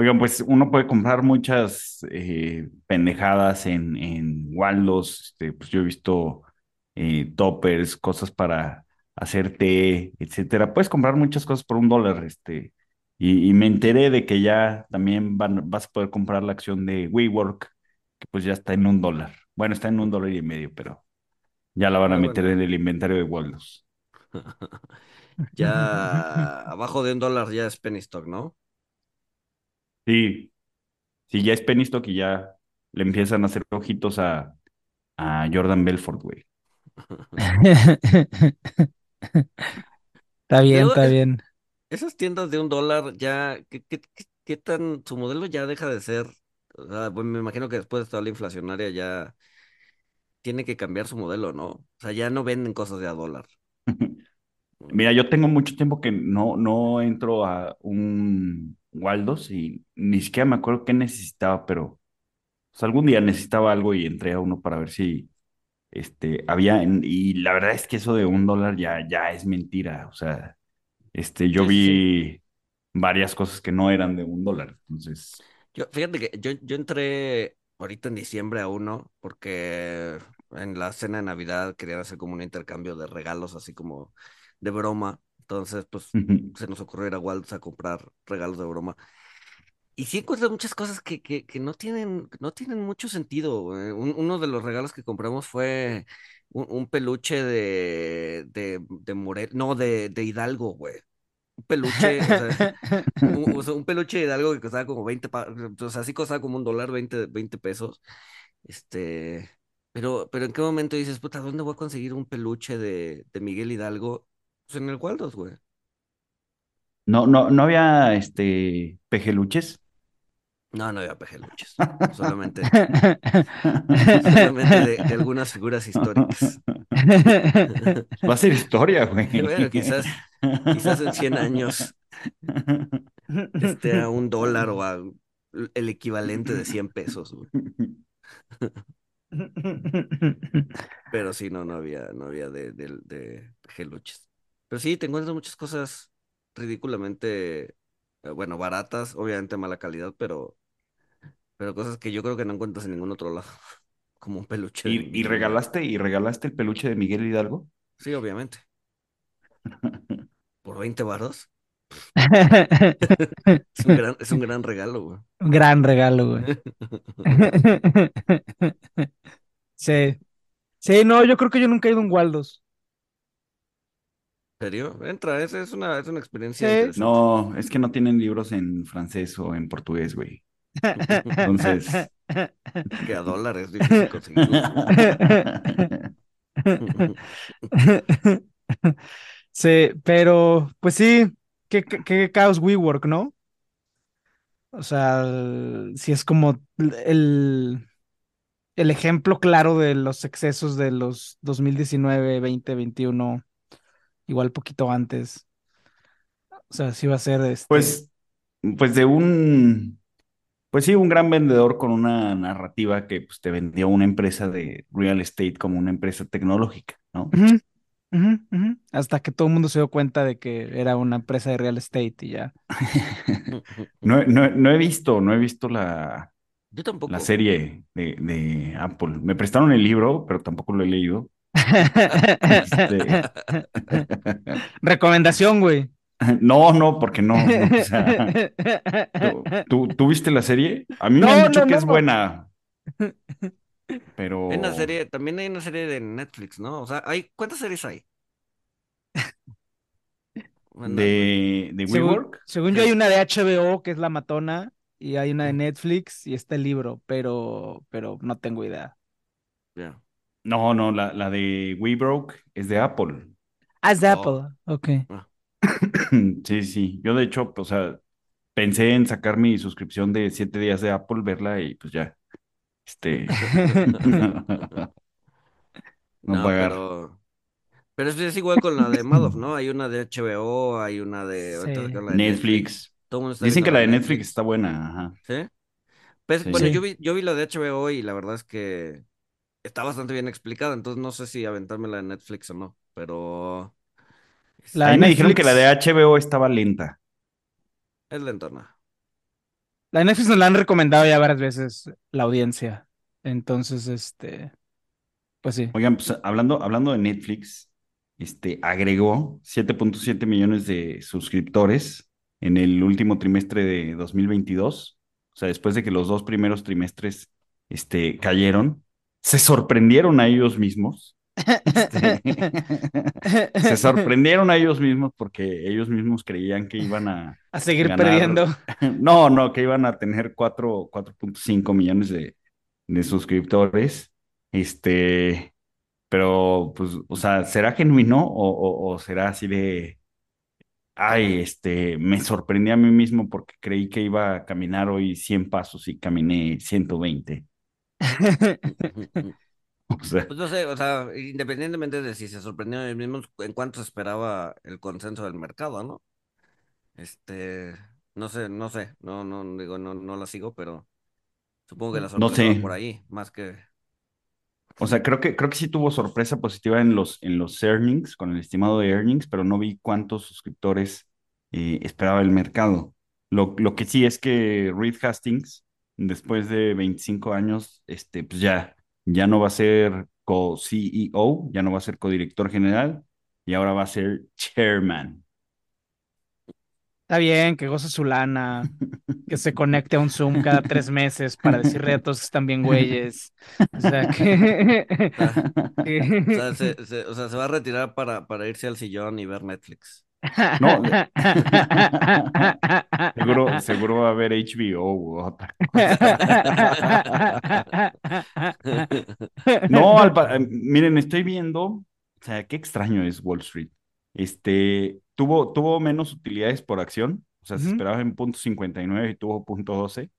Oigan, pues uno puede comprar muchas eh, pendejadas en, en Waldos. Este, pues yo he visto eh, toppers, cosas para hacer té, etcétera. Puedes comprar muchas cosas por un dólar. Este, y, y me enteré de que ya también van, vas a poder comprar la acción de WeWork, que pues ya está en un dólar. Bueno, está en un dólar y medio, pero ya la van a Ah, meter bueno. en el inventario de Waldos. Ya abajo de un dólar ya es penny stock, ¿no? Sí, sí, ya es penny stock y ya le empiezan a hacer ojitos a, a Jordan Belfort, güey. Está bien, está es- bien. esas tiendas de un dólar ya, ¿qué, qué, qué- qué tan, su modelo ya deja de ser? O sea, bueno, me imagino que después de toda la inflacionaria ya tiene que cambiar su modelo, ¿no? O sea, ya no venden cosas de a dólar. Mira, yo tengo mucho tiempo que no, no entro a un Waldos y ni siquiera me acuerdo qué necesitaba, pero pues, algún día necesitaba algo y entré a uno para ver si este, había, en- y la verdad es que eso de un dólar ya, ya es mentira, o sea, este, yo Sí, sí, sí. vi varias cosas que no eran de un dólar, entonces, Yo, fíjate que yo, yo entré ahorita en diciembre a uno porque en la cena de Navidad querían hacer como un intercambio de regalos, así como de broma. Entonces, pues se nos ocurrió ir a Waldos a comprar regalos de broma. Y sí encuentro muchas cosas que, que, que no tienen, no tienen mucho sentido. Un- uno de los regalos que compramos fue un, un peluche de, de, de Morel, no, de, de Hidalgo, güey. Un peluche, o sea, un, o sea, un peluche de Hidalgo que costaba como 20, pa- o sea, sí costaba como un dólar, 20, 20 pesos. Este, pero, pero ¿en qué momento dices, puta, ¿dónde voy a conseguir un peluche de, de Miguel Hidalgo? Pues en el Waldos, güey. no, no, no había, este, pejeluches. No, no había pejeluches. Solamente, solamente de, de algunas figuras históricas. Va a ser historia, güey. Bueno, quizás, quizás en 100 años esté a un dólar o a el equivalente de 100 pesos, güey. Pero sí, no, no había, no había de, de, de pejeluches. Pero sí, te encuentras muchas cosas ridículamente, eh, bueno, baratas, obviamente mala calidad, pero, pero cosas que yo creo que no encuentras en ningún otro lado. Como un peluche de ¿Y, regalaste, y regalaste el peluche de Miguel Hidalgo? Sí, obviamente. ¿Por 20 varos? Es un gran, es un gran regalo, güey. Un gran regalo, güey. Sí. Sí, no, yo creo que yo nunca he ido a un Waldos. ¿En serio? Entra, es, es una, es una experiencia Sí. interesante. No, es que no tienen libros en francés o en portugués, güey. Entonces, Que a dólar es difícil conseguirlos. Sí, pero pues sí, qué, qué, qué caos WeWork, ¿no? O sea, el- sí es como el, el ejemplo claro de los excesos de los 2019, 20, 21, igual poquito antes. O sea, sí va a ser este. pues, pues de un, pues sí, un gran vendedor con una narrativa que pues, te vendió una empresa de real estate como una empresa tecnológica, ¿no? Hasta que todo el mundo se dio cuenta de que era una empresa de real estate y ya. No, he- no, no he visto, no he visto la, Yo tampoco. la serie de, de Apple. Me prestaron el libro, pero tampoco lo he leído. Este, Recomendación, güey. No, no, porque no, no, o sea, ¿tú, tú, viste la serie? A mí me No, han dicho no, que no. es buena, pero Hay una serie, también hay una serie de Netflix, ¿no? O sea, hay, ¿cuántas series hay? Bueno, de, de Según, WeWork. según yo hay una de HBO que es La Matona y hay una de Netflix y está el libro, pero, pero no tengo idea. ya. No, no, la, la de WeBroke es de Apple. Ah, es de Oh. Apple. Ok. Sí, sí. Yo de hecho, pues, o sea, pensé en sacar mi suscripción de siete días de Apple, verla y pues ya. Este, no, No, pagar. pero. Pero es, igual con la de Madoff, ¿no? Hay una de HBO, hay una de. Sí. la de Netflix. Dicen que la de Netflix está buena, ajá. ¿Sí? Pues, Sí. bueno, Sí. yo vi, yo vi la de HBO y la verdad es que está bastante bien explicada, entonces no sé si aventarme la de Netflix o no, pero La A de mí me dijeron que la de. HBO estaba lenta. es lentona. La de Netflix nos la han recomendado ya varias veces la audiencia. Entonces, este, pues sí. Oigan, pues hablando, hablando de Netflix, este, agregó 7.7 millones de suscriptores en el último trimestre de 2022. O sea, después de que los dos primeros trimestres este, cayeron, se sorprendieron a ellos mismos. Este, se sorprendieron a ellos mismos porque ellos mismos creían que iban a A seguir ganar- perdiendo. No, no, que iban a tener 4, 4.5 millones de, de suscriptores. Este, pero pues, o sea, ¿será genuino o, o- o será así de, ay, este, me sorprendí a mí mismo porque creí que iba a caminar hoy 100 pasos y caminé 120? O sea, Pues no sé, o sea, independientemente de si se sorprendieron ellos mismos, en cuánto se esperaba el consenso del mercado, ¿no? Este, no sé, no sé, no, no, digo, no, no la sigo, pero supongo que la No sorpresa sé. por ahí, más que... o sea, creo que, creo que sí tuvo sorpresa positiva en los, en los earnings, con el estimado de earnings, pero no vi cuántos suscriptores eh, esperaba el mercado. Lo, lo que sí es que Reed Hastings, después de 25 años, este, pues ya, ya no va a ser co-CEO, ya no va a ser codirector general, y ahora va a ser chairman. Está bien, que goce su lana, que se conecte a un Zoom cada tres meses para decirle a todos que están bien güeyes. O sea, que... O que- sea, se, se- o sea, se va a retirar para, para irse al sillón y ver Netflix. No, Seguro, seguro va a haber HBO otra No, al eh, miren, estoy viendo, o sea, qué extraño es Wall Street. Este, tuvo, tuvo menos utilidades por acción, o sea, se esperaba en punto 59 y tuvo punto 12,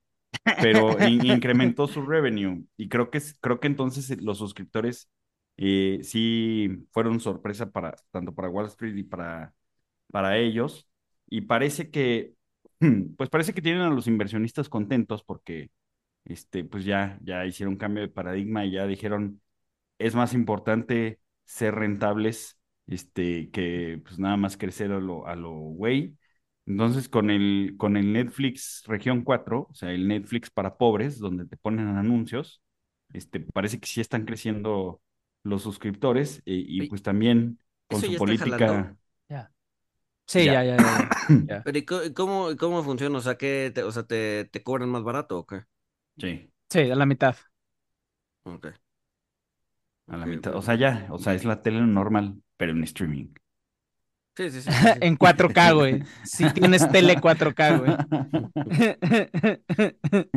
pero in- incrementó su revenue. Y creo que, creo que entonces eh, los suscriptores eh, sí fueron sorpresa para, tanto para Wall Street y para, para ellos y parece que, pues parece que tienen a los inversionistas contentos porque este, pues ya, ya hicieron cambio de paradigma y ya dijeron, es más importante ser rentables, este, que pues nada más crecer a lo, a lo güey. Entonces, con el, con el Netflix Región 4, o sea, el Netflix para pobres, donde te ponen anuncios, este, parece que sí están creciendo los suscriptores eh, y pues también con ¿eso su ya está política. Ya. Sí, Ya. ya, ya, ya, ya, ya. Pero ¿y cómo, cómo funciona? O sea, ¿qué te, o sea, te, te cobran más barato o qué? Sí, Sí, a la mitad. Ok. a la mitad. O sea, ya, o sea, es la tele normal, pero en streaming. Sí, sí, sí, sí, sí. En 4K, güey. Si tienes tele 4K, güey.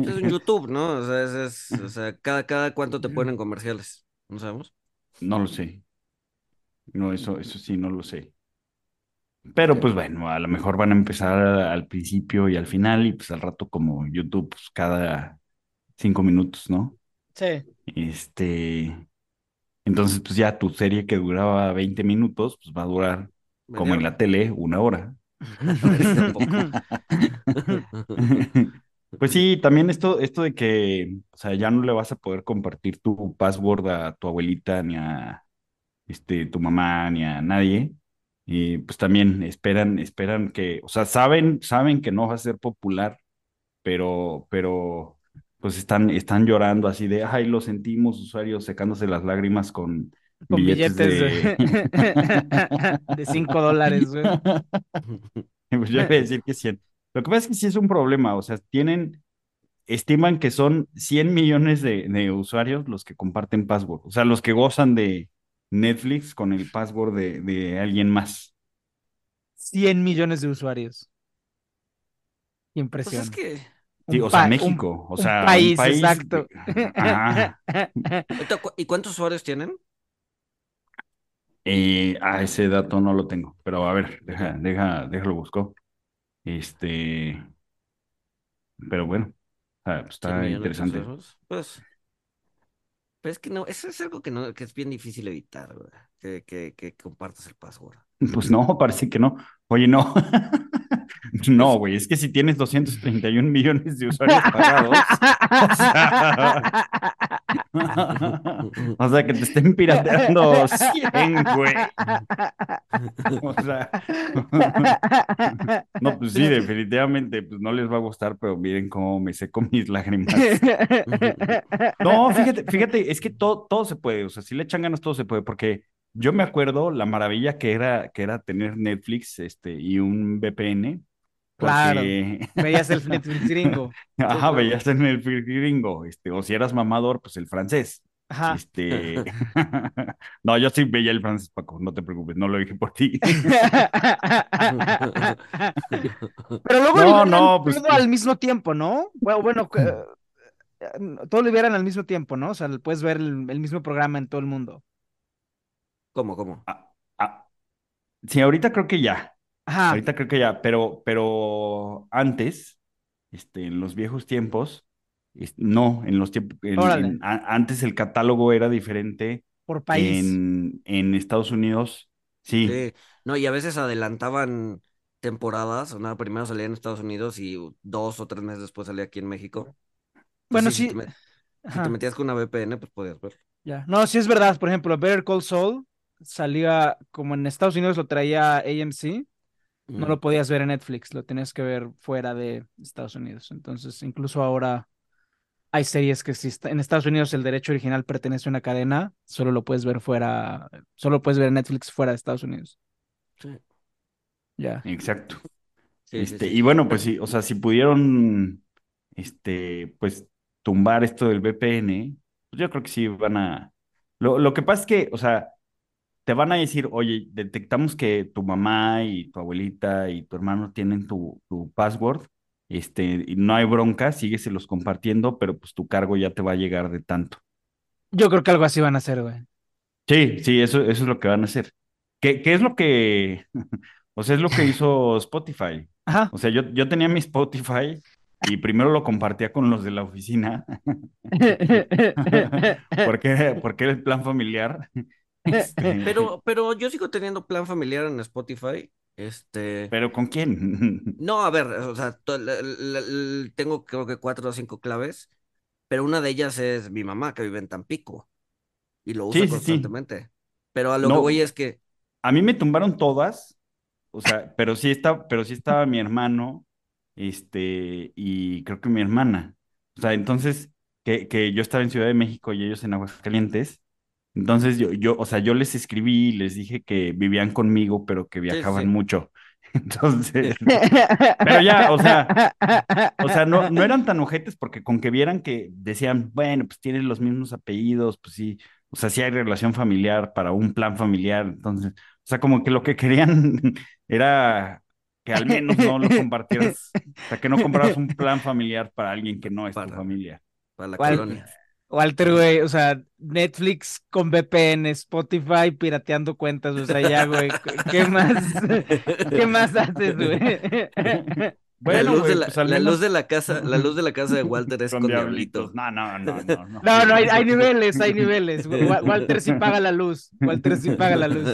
Es un YouTube, ¿no? O sea, es, es- o sea, cada, cada cuánto te ponen comerciales. ¿No sabemos? No lo sé. No, eso, eso sí, no lo sé. Pero pues bueno, a lo mejor van a empezar al principio y al final, y pues al rato como YouTube, pues cada cinco minutos, ¿no? Sí. Este, entonces pues ya tu serie que duraba 20 minutos, pues va a durar, como en ¿Media la tele, una hora. Pues sí, también esto, esto de que, o sea, ya no le vas a poder compartir tu password a tu abuelita ni a este, tu mamá ni a nadie. Y pues también esperan, esperan que, o sea, saben, saben que no va a ser popular, pero, pero, pues están, están llorando así de, ay, lo sentimos, usuarios secándose las lágrimas con, Con billetes, billetes de, de 5 dólares, güey. Pues yo iba a decir que 100. Lo que pasa es que sí es un problema, o sea, tienen, estiman que son 100 millones de, de usuarios los que comparten password, o sea, los que gozan de Netflix con el password de, de alguien más. 100 millones de usuarios. Pues impresión. es que. Sí, o sea, un- México, o sea, un país, país, exacto. Ajá. ¿Y cuántos usuarios tienen? Eh, ah, ese dato no lo tengo, pero a ver, deja, deja, déjalo busco. Este, pero bueno, ah, pues 100 está interesante. usuarios. Pues, Pero es que no, eso es algo que no, que es bien difícil evitar, que, que, que compartas el password. Pues no, parece que no. Oye, no. No, güey, es que si tienes 231 millones de usuarios pagados, o sea, que te estén pirateando 100, güey. O sea, no, pues sí, definitivamente, pues no les va a gustar, pero miren cómo me seco mis lágrimas. No, fíjate, fíjate, es que todo, todo se puede, o sea, si le echan ganas, todo se puede, porque yo me acuerdo la maravilla que era, que era tener Netflix este, y un VPN. Claro. porque- Veías el Netflix gringo. Ajá, veías el gringo, este, o si eras mamador, pues el francés. Ajá. Este, no, yo sí veía el francés, Paco, no te preocupes, no lo dije por ti. Pero luego No, no, pues- todo al mismo tiempo, ¿no? Bueno, bueno, eh, todo lo liberan al mismo tiempo, ¿no? O sea, puedes ver el, el mismo programa en todo el mundo. ¿Cómo, cómo? Ah, sí, ahorita creo que ya, Ajá. ahorita creo que ya, pero, pero antes, este, en los viejos tiempos, no, en los tiempos, en- Órale. en- a- antes el catálogo era diferente Por país. en, en Estados Unidos, sí. Sí, no, y a veces adelantaban temporadas, o nada, primero salía en Estados Unidos y dos o tres meses después salía aquí en México. Bueno, sí. Si te, si metías con una VPN, pues podías ver. ya. No, sí es verdad. Por ejemplo, Better Call Saul salía como en Estados Unidos lo traía AMC, no lo podías ver en Netflix, lo tenías que ver fuera de Estados Unidos. Entonces, incluso ahora hay series que si está- en Estados Unidos el derecho original pertenece a una cadena, solo lo puedes ver fuera, solo puedes ver en Netflix fuera de Estados Unidos. Sí, Ya. Exacto. sí, sí, Este, sí. y bueno, pues sí, o sea, si pudieron, este, pues, tumbar esto del VPN, pues yo creo que sí van a... Lo, lo que pasa es que, o sea, te van a decir, oye, detectamos que tu mamá y tu abuelita y tu hermano tienen tu, tu password, este, y no hay bronca, sígueselos compartiendo, pero pues tu cargo ya te va a llegar de tanto. Yo creo que algo así van a hacer, güey. Sí, sí, eso, eso es lo que van a hacer. ¿Qué, qué es lo que, o sea, es lo que hizo Spotify? Ajá. O sea, yo, yo tenía mi Spotify y primero lo compartía con los de la oficina porque, porque era el plan familiar. Este, Pero, pero yo sigo teniendo plan familiar en Spotify. Este. ¿Pero con quién? No, a ver, o sea, tengo creo que cuatro o cinco claves, pero una de ellas es mi mamá que vive en Tampico y lo usa Sí, sí, sí. constantemente. Pero a lo que voy es que, A mí me tumbaron todas, o sea, pero sí está, pero sí estaba mi hermano, este, y creo que mi hermana. O sea, entonces, que, que yo estaba en Ciudad de México y ellos en Aguascalientes. Entonces yo, yo, o sea, yo les escribí y les dije que vivían conmigo, pero que viajaban sí. mucho. Entonces, Pero ya, o sea, o sea, no, no eran tan ojetes porque con que vieran que decían, bueno, pues tienen los mismos apellidos, pues sí, o sea, sí hay relación familiar para un plan familiar, entonces, o sea, como que lo que querían era que al menos no lo compartieras, o sea, que no compraras un plan familiar para alguien que no es tu Para- familia. para la ¿Cuál? colonia. Walter, güey, o sea, Netflix con VPN, Spotify pirateando cuentas, o sea, ya, güey, ¿qué más? ¿Qué más haces, güey? La Bueno, luz güey, de la, pues la luz de la casa, la luz de la casa de Walter es con con diablitos. diablito. No, no, no, no, no. No, no, hay, hay niveles, hay niveles. Wa- Walter sí paga la luz. Walter sí paga la luz.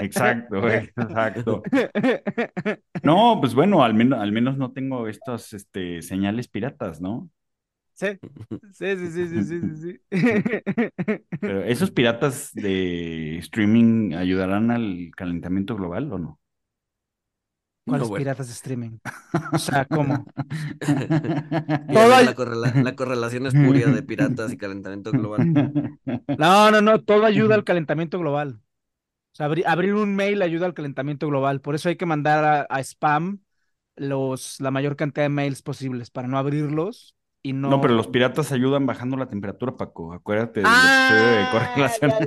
Exacto, güey, exacto. No, pues bueno, al menos, al menos no tengo estas este, señales piratas, ¿no? Sí, sí, sí, sí, sí, sí, sí, sí. Pero esos piratas de streaming ayudarán al calentamiento global o no? ¿Cuáles No, bueno. piratas de streaming? O sea, ¿cómo? Todo la, correla- la correlación espuria de piratas y calentamiento global. No, no, no, todo ayuda al calentamiento global. O sea, abri- abrir un mail ayuda al calentamiento global. Por eso hay que mandar a, a spam los, la mayor cantidad de mails posibles para no abrirlos no... pero los piratas ayudan bajando la temperatura, Paco. Acuérdate de correlaciones.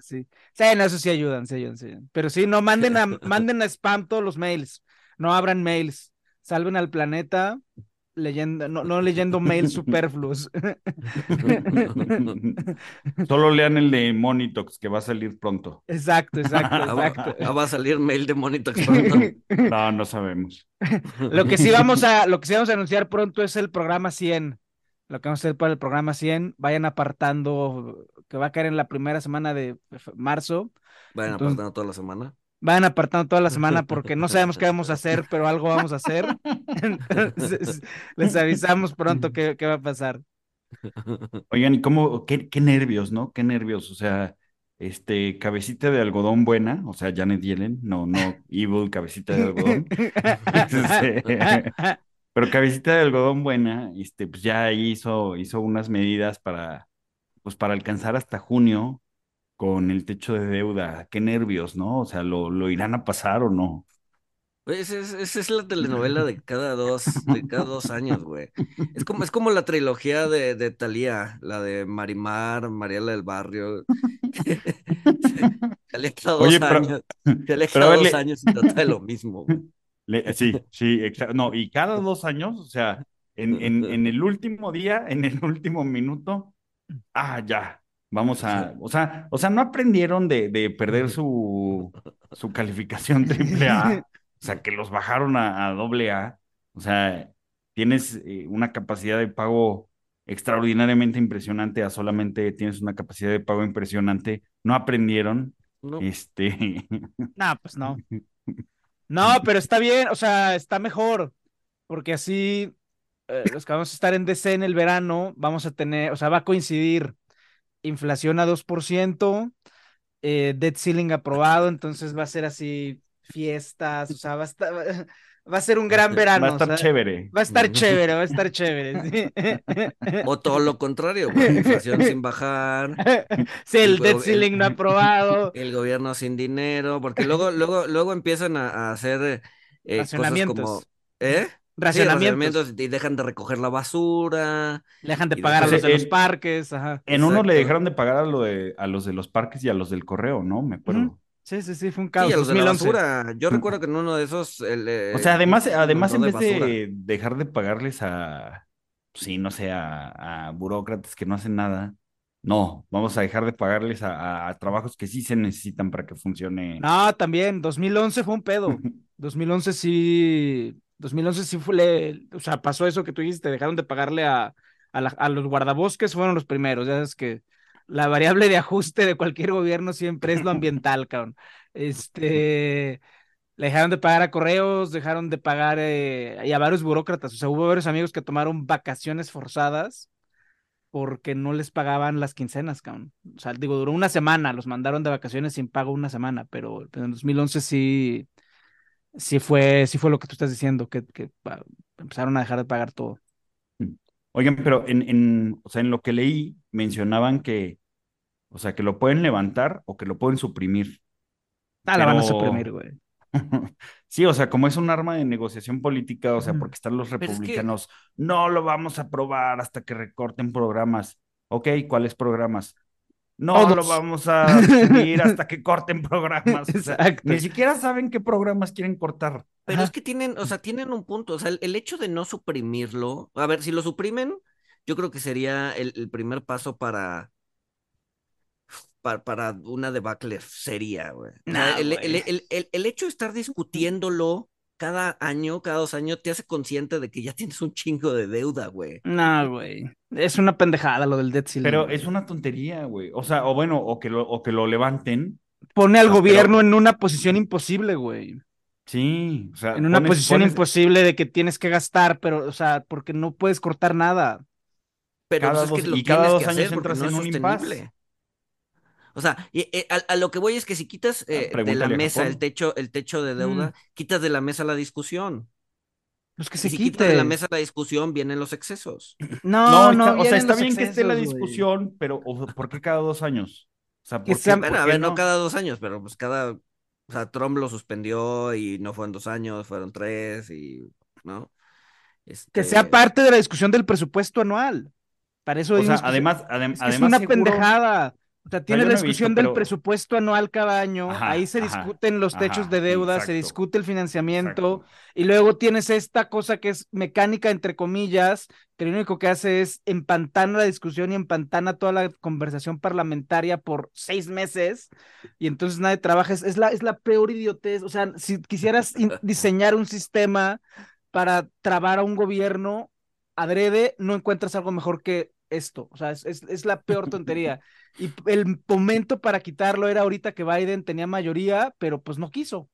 Sí, sí, no, eso sí ayudan, sí ayudan, sí ayudan. Pero sí, no manden a, manden a spam todos los mails. No abran mails. Salven al planeta leyendo, no, no leyendo mails superfluos. Solo lean el de Monitox, que va a salir pronto. Exacto, exacto, Ah, va- exacto. ah, va a salir mail de Monitox pronto. No, no sabemos. Lo que sí vamos a, lo que sí vamos a anunciar pronto es el programa 100. Lo que vamos a hacer para el programa 100, vayan apartando, que va a caer en la primera semana de marzo. Vayan Entonces- apartando toda la semana. Vayan apartando toda la semana porque no sabemos qué vamos a hacer, pero algo vamos a hacer. Entonces, les avisamos pronto qué, qué va a pasar. Oigan, ¿y cómo, qué, qué nervios, ¿no? Qué nervios, o sea, este, cabecita de algodón buena, o sea, Janet Yellen, no, no, evil cabecita de algodón. Este, Pero cabecita de algodón buena, este, pues ya hizo, hizo unas medidas para, pues para alcanzar hasta junio con el techo de deuda. Qué nervios, ¿no? O sea, ¿lo, lo irán a pasar o no? Güey, Esa es, es la telenovela de cada dos, de cada dos años, güey. Es como, es como la trilogía de, de Thalía, la de Marimar, Mariela del Barrio. Salía cada dos Oye, pero- años. Pero ver, dos le- años y trata de lo mismo. güey. Le- sí, sí, exacto. No, y cada dos años, o sea, en, en, en el último día, en el último minuto, ah, ya, vamos a, o sea, o sea, no aprendieron de, de perder su, su calificación triple A, o sea, que los bajaron a, a doble A, o sea, tienes eh, una capacidad de pago extraordinariamente impresionante a solamente tienes una capacidad de pago impresionante, no aprendieron, No, este, No, pues no. No, pero está bien, o sea, está mejor, porque así eh, los que vamos a estar en DC en el verano, vamos a tener, o sea, va a coincidir inflación a 2%, eh, debt ceiling aprobado, entonces va a ser así fiestas, o sea, va a estar, va a ser un gran verano. va a estar o sea, chévere. Va a estar chévere, va a estar chévere. sí. O todo lo contrario. Inflación sin bajar, Sí, el El debt ceiling no aprobado. el gobierno sin dinero, porque luego, luego, luego empiezan a, a hacer eh, cosas Racionamientos. como, ¿eh? Sí, Racionamientos. racionamientos y dejan de recoger la basura. Dejan de pagar a los de los parques, ajá. En uno le dejaron de pagar a, lo de, a los de los parques y a los del correo, ¿no? Me acuerdo. Sí, sí, sí, fue un Sí, caos. a los de la 2011. basura. Yo recuerdo que en uno de esos. el, eh, O sea, además, además en vez basura. de dejar de pagarles a, sí, no sé, a, a burócratas que no hacen nada, no, vamos a dejar de pagarles a, a- a trabajos que sí se necesitan para que funcione. No, también, 2011 fue un pedo. 2011 sí, 2011 sí fue, le- o sea, pasó eso que tú dijiste, dejaron de pagarle a, a, la- a los guardabosques, fueron los primeros, ya sabes que la variable de ajuste de cualquier gobierno siempre es lo ambiental, cabrón. Este, le dejaron de pagar a correos, dejaron de pagar eh, y a varios burócratas, o sea, hubo varios amigos que tomaron vacaciones forzadas porque no les pagaban las quincenas, cabrón. O sea, digo, duró una semana, los mandaron de vacaciones sin pago una semana, pero en 2011 sí, sí fue, sí fue lo que tú estás diciendo, que, que ah, empezaron a dejar de pagar todo. Oigan, pero en, en, o sea, en lo que leí mencionaban que, o sea, que lo pueden levantar o que lo pueden suprimir. Ah, la van a Pero- suprimir, güey. Sí, o sea, como es un arma de negociación política, o sea, porque están los es que- republicanos, no lo vamos a aprobar hasta que recorten programas. Ok, ¿cuáles programas? No lo vamos a subir hasta que corten programas. O sea, Exacto. ni siquiera saben qué programas quieren cortar. Pero Ajá. es que tienen, o sea, tienen un punto. O sea, el, el hecho de no suprimirlo. A ver, si lo suprimen, yo creo que sería el, el primer paso para, para, para una debacle seria, güey. O sea, Nah, el, el- el- el hecho de estar discutiéndolo cada año, cada dos años, te hace consciente de que ya tienes un chingo de deuda, güey. No, güey. Es una pendejada lo del debt ceiling. Pero güey. es una tontería, güey. O sea, o bueno, o que lo, o que lo levanten. Pone al pero- gobierno en una posición imposible, güey. Sí, o sea, En una pones- posición pones imposible de que tienes que gastar, pero, o sea, porque no puedes cortar nada. Pero Cada es que lo y cada dos que años entras no es en un impasse. O sea, y, eh, a, a lo que voy es que si quitas eh, de la mesa el techo, el techo de deuda, quitas de la mesa la discusión. Pues que se si quitas de la mesa la discusión, vienen los excesos. No, No, no, está- o sea, está bien que esté la discusión, pero ¿por qué cada dos años? O sea, ¿por qué, sea- por Bueno, a qué ver, no? no? cada dos años, pero pues cada, o sea, Trump lo suspendió y no fueron dos años, fueron tres y, ¿no? Que Este, sea parte de la discusión del presupuesto anual. Para eso O sea, además, adem- es, que es además una seguro- pendejada. O sea, tiene la discusión visto, del pero- presupuesto anual cada año, Ajá, ahí se ajá, discuten los techos ajá, de deuda, se discute el financiamiento, exacto. y luego tienes esta cosa que es mecánica, entre comillas, que lo único que hace es empantana la discusión y empantana toda la conversación parlamentaria por seis meses, y entonces nadie trabaja. Es, es la, es la peor idiotez. O sea, si quisieras diseñar un sistema para trabar a un gobierno adrede, no encuentras algo mejor que esto. O sea, es, es, es la peor tontería. Y el momento para quitarlo era ahorita que Biden tenía mayoría, pero pues no quiso.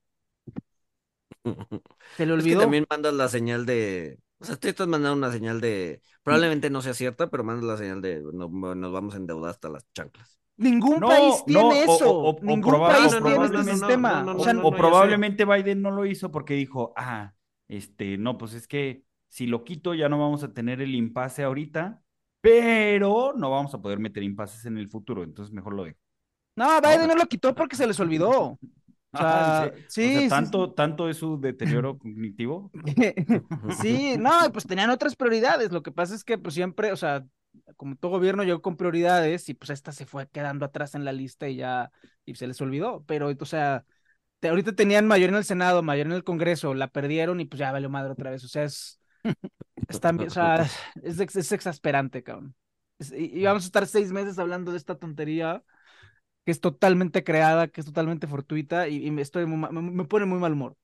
Se le Es que olvidó. también mandas la señal de. O sea, tú estás mandando una señal de. Probablemente no sea cierta, pero mandas la señal de. no- nos vamos a endeudar hasta las chanclas. Ningún No, país tiene eso. o- o Ningún país tiene este sistema. no, no, o sea, no, o no, yo sé. probablemente Biden no lo hizo porque dijo, ah, este, no, pues es que si lo quito ya no vamos a tener el impasse ahorita, pero no vamos a poder meter impases en el futuro, entonces mejor lo dejo. no, Biden no lo quitó porque se les olvidó. O sea, sí, o sea, sí, tanto, tanto es su deterioro cognitivo. Sí, no, pues tenían otras prioridades. Lo que pasa es que pues siempre, o sea, como todo gobierno llegó con prioridades y pues esta se fue quedando atrás en la lista y ya, y se les olvidó. Pero, o sea, te- ahorita tenían mayoría en el Senado, mayoría en el Congreso, la perdieron y pues ya valió madre otra vez. O sea, es, bien- o sea, es, ex- es exasperante, cabrón. Es- y, y vamos a estar seis meses hablando de esta tontería que es totalmente creada, que es totalmente fortuita y, y me estoy muy me, me pone muy mal humor.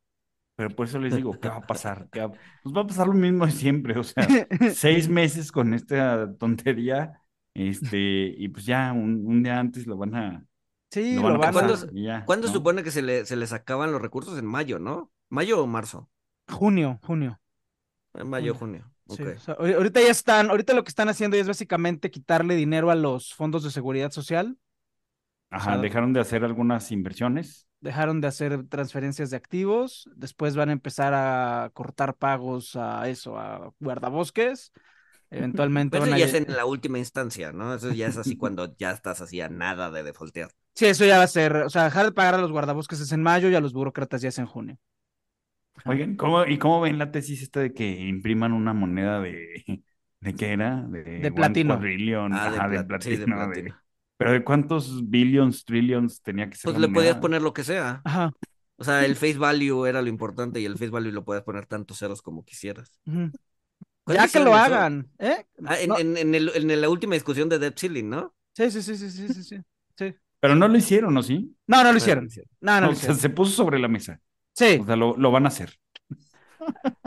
Pero por eso les digo, ¿qué va a pasar? ¿Qué va- Pues va a pasar lo mismo de siempre, o sea, seis meses con esta tontería, este, y pues ya un, un día antes lo van a, Sí, lo lo van a van a... ¿Cuándo pasar, y ya, ¿Cuándo ¿no? supone que se, le, se les acaban los recursos? En mayo, ¿no? ¿Mayo o marzo? Junio, junio. En mayo, Junio. junio. Sí, Ok. o sea, ahorita ya están, ahorita lo que están haciendo es básicamente quitarle dinero a los fondos de seguridad social. Ajá, sea, dejaron de hacer algunas inversiones. Dejaron de hacer transferencias de activos. Después van a empezar a cortar pagos a eso, a guardabosques. Eventualmente Pero van eso a ya es en la última instancia, ¿no? Eso ya es así cuando ya estás así a nada de defaultear. Sí, eso ya va a ser, o sea, dejar de pagar a los guardabosques es en mayo y a los burócratas ya es en junio. Oigan, ¿cómo, ¿y cómo ven la tesis esta de que impriman una moneda de, ¿de qué era? De, De platino. quadrillion, Ah, de ajá, de plat- sí, de platino, de-. Pero ¿de cuántos billions, trillions tenía que ser Pues le podías poner lo que sea. Ajá. O sea, el face value era lo importante y el face value lo puedes poner tantos ceros como quisieras. ujú. ¿Cuándo Ya que lo hicieron eso? hagan, ¿eh? Ah, en, No, en, en el- en la última discusión de debt ceiling, ¿no? Sí, sí, sí, sí, sí, sí, sí. Pero no lo hicieron, ¿o sí? No, no lo hicieron. hicieron. No, no lo o sea, hicieron. se puso sobre la mesa. Sí, O sea, lo, lo van a hacer.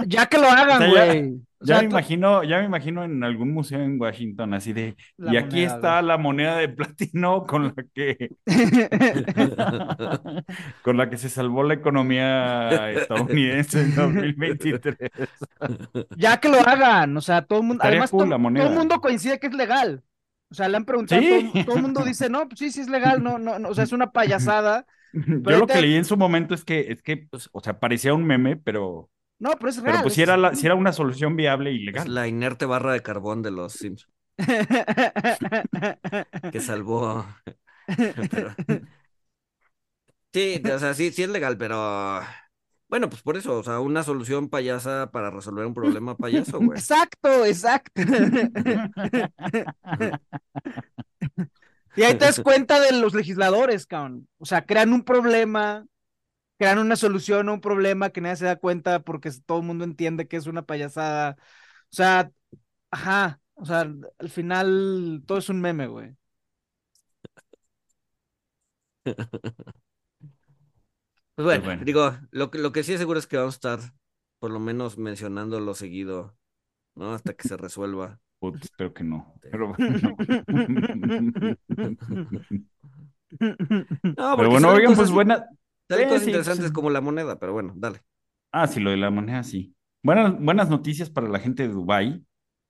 ya que lo hagan, O sea, ya- güey. Ya me imagino, ya me imagino en algún museo en Washington, así de, La y aquí moneda, está güey. la moneda de platino con la que, con la que se salvó la economía estadounidense en 2023. ya que lo hagan, o sea, todo el mundo, Estaría además cool todo, el mundo coincide que es legal. O sea, le han preguntado, Sí. todo, todo el mundo dice, no, pues sí, sí es legal, no, no, no, o sea, es una payasada. Yo lo que leí en su momento es que, es que, pues, o sea, parecía un meme, pero, No, pero es real. pero pues si es- era, la, si era una solución viable y Es legal. la inerte barra de carbón de los Sims que salvó. Pero- Sí, o sea, sí, sí es legal, pero bueno, pues por eso, o sea, una solución payasa para resolver un problema payaso, güey. Exacto, exacto. Y ahí te das cuenta de los legisladores, cabrón. O sea, crean un problema, crean una solución a un problema que nadie se da cuenta porque todo el mundo entiende que es una payasada. O sea, ajá. O sea, al final todo es un meme, güey. Pues bueno, bueno. digo, lo que, lo que sí es seguro es que vamos a estar por lo menos mencionándolo seguido, ¿no? Hasta que se resuelva. Putz, espero que no. Pero bueno. No, Pero bueno, oigan, pues buena. cosas sí, interesantes sí. como la moneda, pero bueno, dale. Ah, sí, lo de la moneda, sí. Buenas, buenas noticias para la gente de Dubái.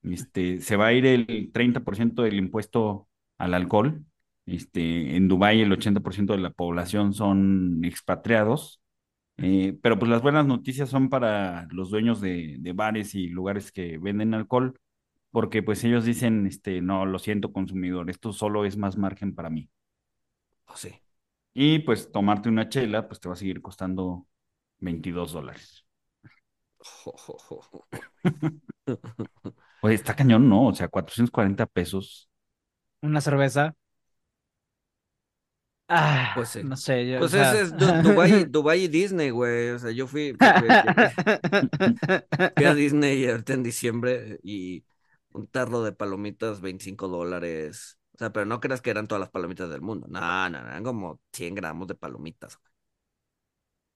Este, se va a ir el 30% del impuesto al alcohol. Este, en Dubái el 80% de la población son expatriados. Eh, pero pues las buenas noticias son para los dueños de, de bares y lugares que venden alcohol, porque pues ellos dicen, este, no, lo siento, consumidor, esto solo es más margen para mí. Oh, sí. Y pues tomarte una chela, pues te va a seguir costando 22 dólares. Oye, está cañón, ¿no? O sea, 440 pesos. Una cerveza. Ah, Pues sí. no sé. yo, Pues o es, sea- es Du- Dubai, Dubai y Disney, güey. O sea, yo fui, fui- fui- fui a Disney ahorita en diciembre y un tarro de palomitas, 25 dólares. O sea, pero no creas que eran todas las palomitas del mundo. No, no, eran como 100 gramos de palomitas. güey.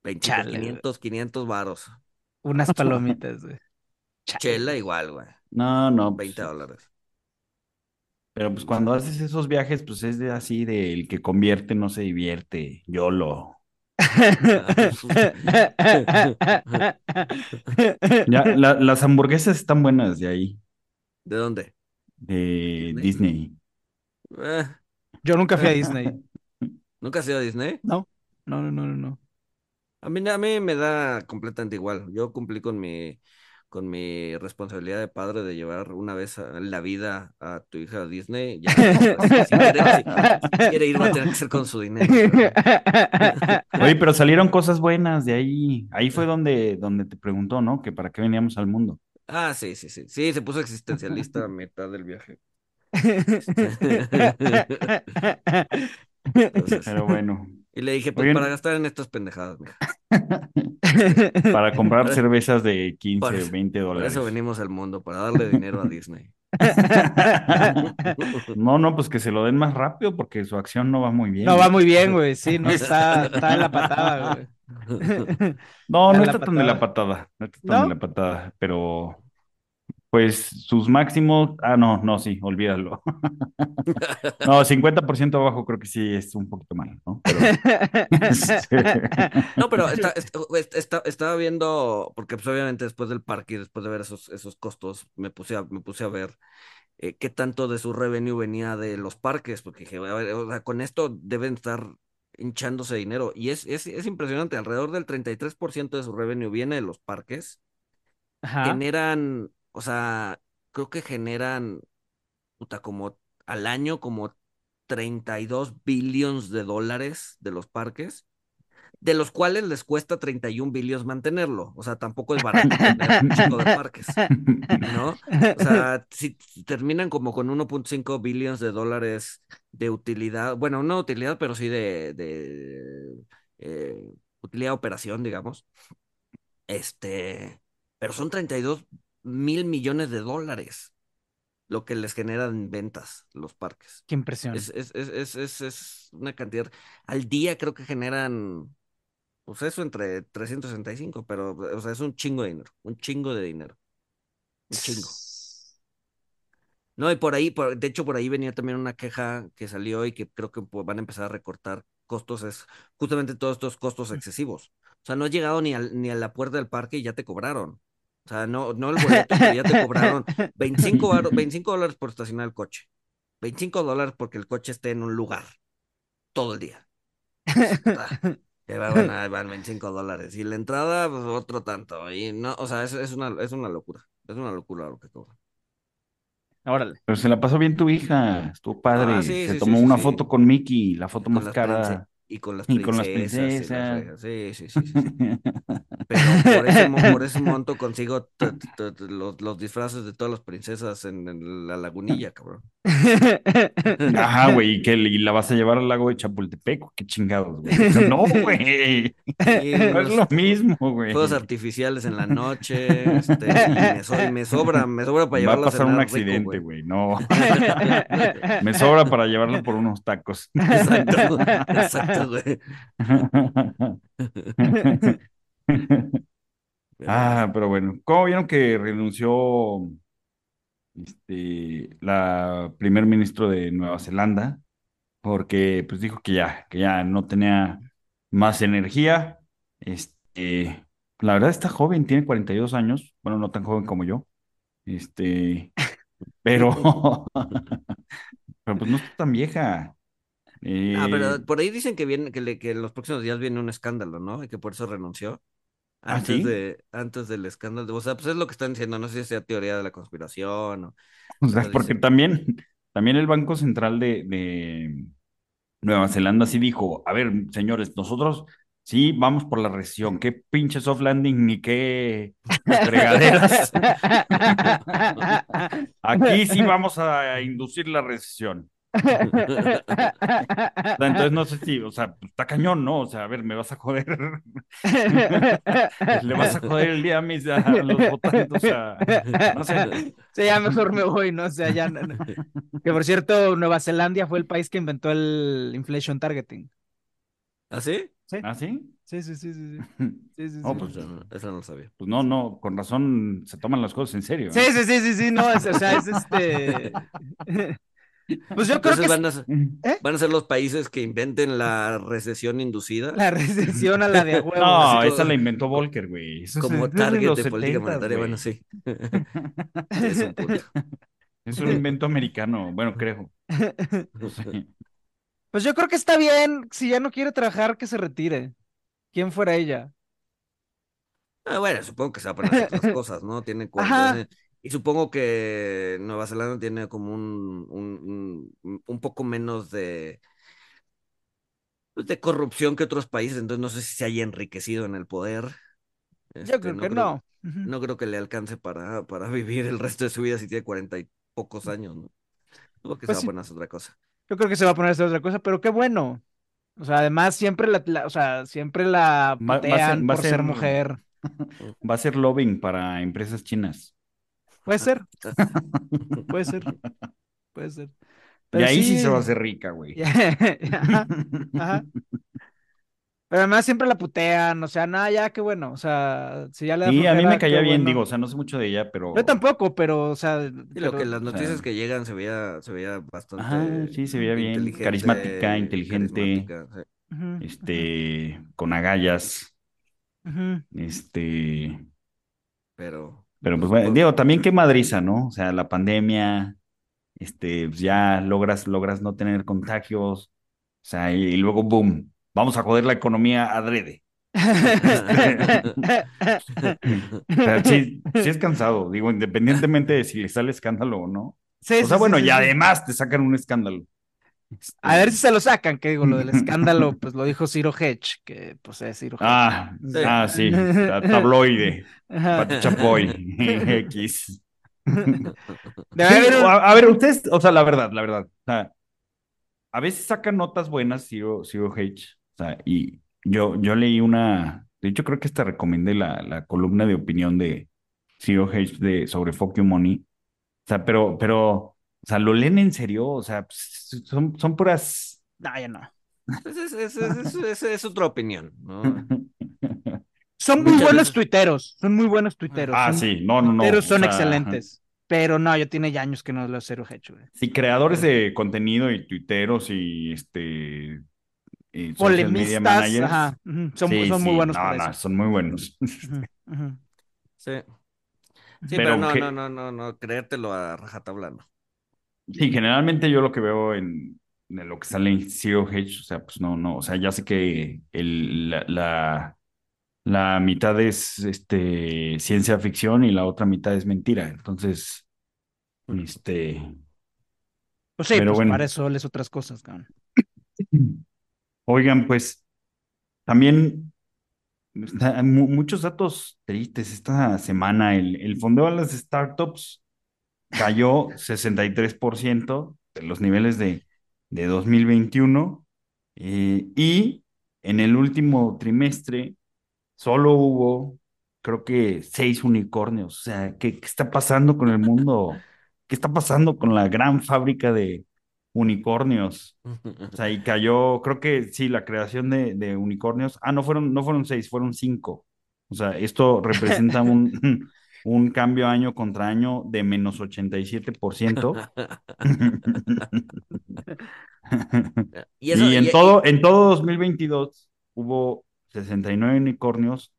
25, Chale, güey. 500, 500 varos. Unas palomitas, güey. Chale. Chela igual, güey. No, no. pues, 20 dólares. Pero pues cuando haces esos viajes, pues es de así de el que convierte no se divierte. YOLO. Ya, la- las hamburguesas están buenas de ahí, ¿De dónde? de ¿Disney? Disney. Eh, Yo nunca fui a Disney. ¿Nunca has ido a Disney? No, no, no, no, no. A mí, a mí me da completamente igual. Yo cumplí con mi, con mi responsabilidad de padre de llevar una vez en la vida a tu hija a Disney. Ya, si, quiere, si- si quiere ir, va a tener que ser con su dinero. Oye, pero salieron cosas buenas de ahí. Ahí fue donde, donde te preguntó, ¿no? Que para qué veníamos al mundo. Ah, sí, sí, sí. Sí, se puso existencialista a mitad del viaje. Entonces, Pero bueno, y le dije, pues para gastar en estas pendejadas, mija. para comprar cervezas de 15 por o eso- 20 Por dólares. eso venimos al mundo, para darle dinero a Disney. No, no, pues que se lo den más rápido porque su acción no va muy bien. No va muy bien, güey. Sí, no está, está en la patada, güey. No, no está tan de la patada. patada, no está tan ¿No? de la patada, pero pues sus máximos, ah, no, no, sí, olvídalo. No, 50% abajo creo que sí es un poquito mal, ¿no? Pero, No, pero está, está- está- estaba viendo, porque pues obviamente después del parque y después de ver esos, esos costos, me puse a, me puse a ver eh, qué tanto de su revenue venía de los parques, porque dije, a ver, o sea, con esto deben estar hinchándose dinero. Y es, es, es impresionante, alrededor del 33% de su revenue viene de los parques. Ajá. Generan, o sea, creo que generan, puta, como al año como 32 billones de dólares de los parques, de los cuales les cuesta 31 billones mantenerlo. O sea, tampoco es barato tener un chico de parques, ¿no? O sea, si terminan como con 1.5 billones de dólares de utilidad, bueno, no utilidad, pero sí de, de eh, utilidad operación, digamos. Este, pero son 32 mil millones de dólares lo que les generan ventas los parques. Qué impresión. Es, es, es, es, una cantidad. Al día creo que generan, pues eso entre 365, pero, o sea, es un chingo de dinero, un chingo de dinero. Un chingo. No, y por ahí, por- de hecho, por ahí venía también una queja que salió y que creo que van a empezar a recortar costos, es justamente todos estos costos excesivos. O sea, no has llegado ni, al- ni a la puerta del parque y ya te cobraron. O sea, no, no el boleto, pero ya te cobraron 25, varo- 25 dólares por estacionar el coche. 25 dólares porque el coche esté en un lugar todo el día. Ya van, a- van 25 dólares. Y la entrada, pues otro tanto. Y no, o sea, es, es una, es una locura. Es una locura lo que cobran. Órale. Pero se la pasó bien tu hija, estuvo padre. Ah, sí, Se sí, tomó sí, una sí. foto con Mickey, la foto con más cara. Y con las y con las princesas. princesas. Sí, sí, sí, sí, sí. Pero por ese, mo- por ese monto consigo t- t- t- los, los disfraces de todas las princesas en, en la lagunilla, cabrón. Ajá, güey, y que y la vas a llevar al lago de Chapultepec, qué chingados, güey. No, güey. Sí, No es lo mismo, güey. Fuegos artificiales en la noche, este, y me, so- me sobra, me sobra para Va a llevarla pasar un cenar accidente, güey. No. Me sobra para llevarlo por unos tacos. Exacto, exacto, Ah, pero bueno. ¿Cómo vieron que renunció este, la primer ministro de Nueva Zelanda? Porque pues dijo que ya, que ya no tenía más energía. Este, la verdad está joven, tiene 42 años. Bueno, no tan joven como yo. Este, pero, pero pues no está tan vieja. Ah, pero por ahí dicen que viene, que, le- que en los próximos días viene un escándalo, ¿no? Y que por eso renunció. ¿Ah, Antes sí? de, antes del escándalo. O sea, pues es lo que están diciendo. No sé si sea teoría de la conspiración o. O sea, porque dicen- también, también el Banco Central de, de Nueva Zelanda sí dijo, a ver, señores, nosotros sí vamos por la recesión, qué pinche soft landing ni qué fregaderas. Aquí sí vamos a inducir la recesión. Entonces no sé si, o sea, pues, está cañón, ¿no? O sea, a ver, me vas a joder. Le vas a joder el día a, mis, a los votantes, o sea, no sé. Sí, ya mejor me voy, ¿no? O sea, ya. no- no. Que por cierto, Nueva Zelanda fue el país que inventó el inflation targeting. ¿Ah, sí? ¿Ah, sí? Sí, sí, sí, sí. sí. Sí, sí, Oh, pues, no, eso no lo sabía. Pues no, no, con razón se toman las cosas en serio. ¿eh? Sí, sí, sí, sí, sí, no, es- o sea, es este. Pues yo creo Entonces que van a, ser- ¿Eh? van a ser los países que inventen la recesión inducida. la recesión a la de huevo. No, esa la inventó Volcker, güey. Eso como es target de política 70s, monetaria. Bueno, sí. Es un punto. Es un invento americano, bueno, creo. Pues yo creo que está bien, si ya no quiere trabajar, que se retire. ¿Quién fuera ella? Ah, bueno, supongo que se va a poner otras cosas, ¿no? Tiene Ajá. 40 años. Y supongo que Nueva Zelanda tiene como un, un, un- un poco menos de, pues, de corrupción que otros países, entonces no sé si se haya enriquecido en el poder. Yo Este, creo que creo- no. No creo que le alcance para, para vivir el resto de su vida si tiene cuarenta y pocos años, ¿no? Supongo que Pues se sí. va a poner a hacer otra cosa. Yo creo que se va a poner a hacer otra cosa, pero qué bueno. O sea, además siempre la, la- o sea, siempre la Va- va a ser- putean va a por ser ser- mujer. Va a ser lobbying para empresas chinas. Puede ser, puede ser, puede ser. y ahí sí se va a hacer rica, güey. Ajá, ajá. Pero además siempre la putean, o sea, nada, ya qué bueno, o sea, si ya le da Y a mí me caía bien, bueno. digo, o sea, no sé mucho de ella, pero. Yo tampoco, pero, o sea, Y lo pero- que las o sea- noticias que llegan se veía, se veía bastante Ajá, sí, se veía bien, inteligente, carismática, inteligente. carismática, sí. Este, con agallas, este. Pero, Pero pues bueno, digo, también qué madriza, ¿no? O sea, la pandemia, este, pues ya logras, logras no tener contagios, o sea, y, y luego, boom, vamos a joder la economía adrede. O sea, sí, sí es cansado, digo, independientemente de si le sale escándalo o no. Sí, O sea, sí, bueno, y además te sacan un escándalo. A ver si se lo sacan, que digo, lo del escándalo, pues lo dijo Ciro Hedge, que pues es Ciro Hedge. Ah, Sí. ah, sí, ta- tabloide, Chapoy, X. Haber a, a ver, ustedes, o sea, la verdad, la verdad, o sea, a veces sacan notas buenas, Zero, Zero H, o sea, y yo, yo leí una, de hecho creo que hasta recomendé la, la columna de opinión de Zero H de, sobre Fuck You Money, o sea, pero, pero, o sea, ¿lo leen en serio? O sea, pues, son, son puras... No, ya no. es, es, es, es- es- es otra opinión, ¿no? Son muy Muchas buenos veces- tuiteros, son muy buenos tuiteros. Ah, son- sí, no, no, no. tuiteros o son sea, excelentes. Pero no, yo tiene ya años que no Ciro Hedge, güey. Sí, creadores de contenido y tuiteros y este... y media Polemistas, managers. ajá, son, Sí, son muy buenos no, para no, eso. son muy buenos. Sí. Sí, Pero pero, no, que- no, no, no, no, creértelo a rajatabla, no. Sí, generalmente yo lo que veo en, en lo que sale en Zero Hedge, o sea, pues no, no, o sea, ya sé que el, la, la, la mitad es este, ciencia ficción y la otra mitad es mentira. Entonces, este, Pues sí, Pero pues bueno. para eso lees otras cosas, cabrón. oigan, pues también está- mu- muchos datos tristes esta semana. El, el fondeo a las startups cayó 63% de los niveles de, de 2021 eh, y en el último trimestre solo hubo, creo que, seis unicornios. O sea, ¿qué, qué está pasando con el mundo? ¿Qué está pasando con la gran fábrica de unicornios? O sea, y cayó, creo que sí, la creación de, de unicornios. Ah, no fueron, no fueron seis, fueron cinco. O sea, esto representa un, un cambio año contra año de menos 87%. Y eso- y en y- todo, en todo 2022 hubo 69 unicornios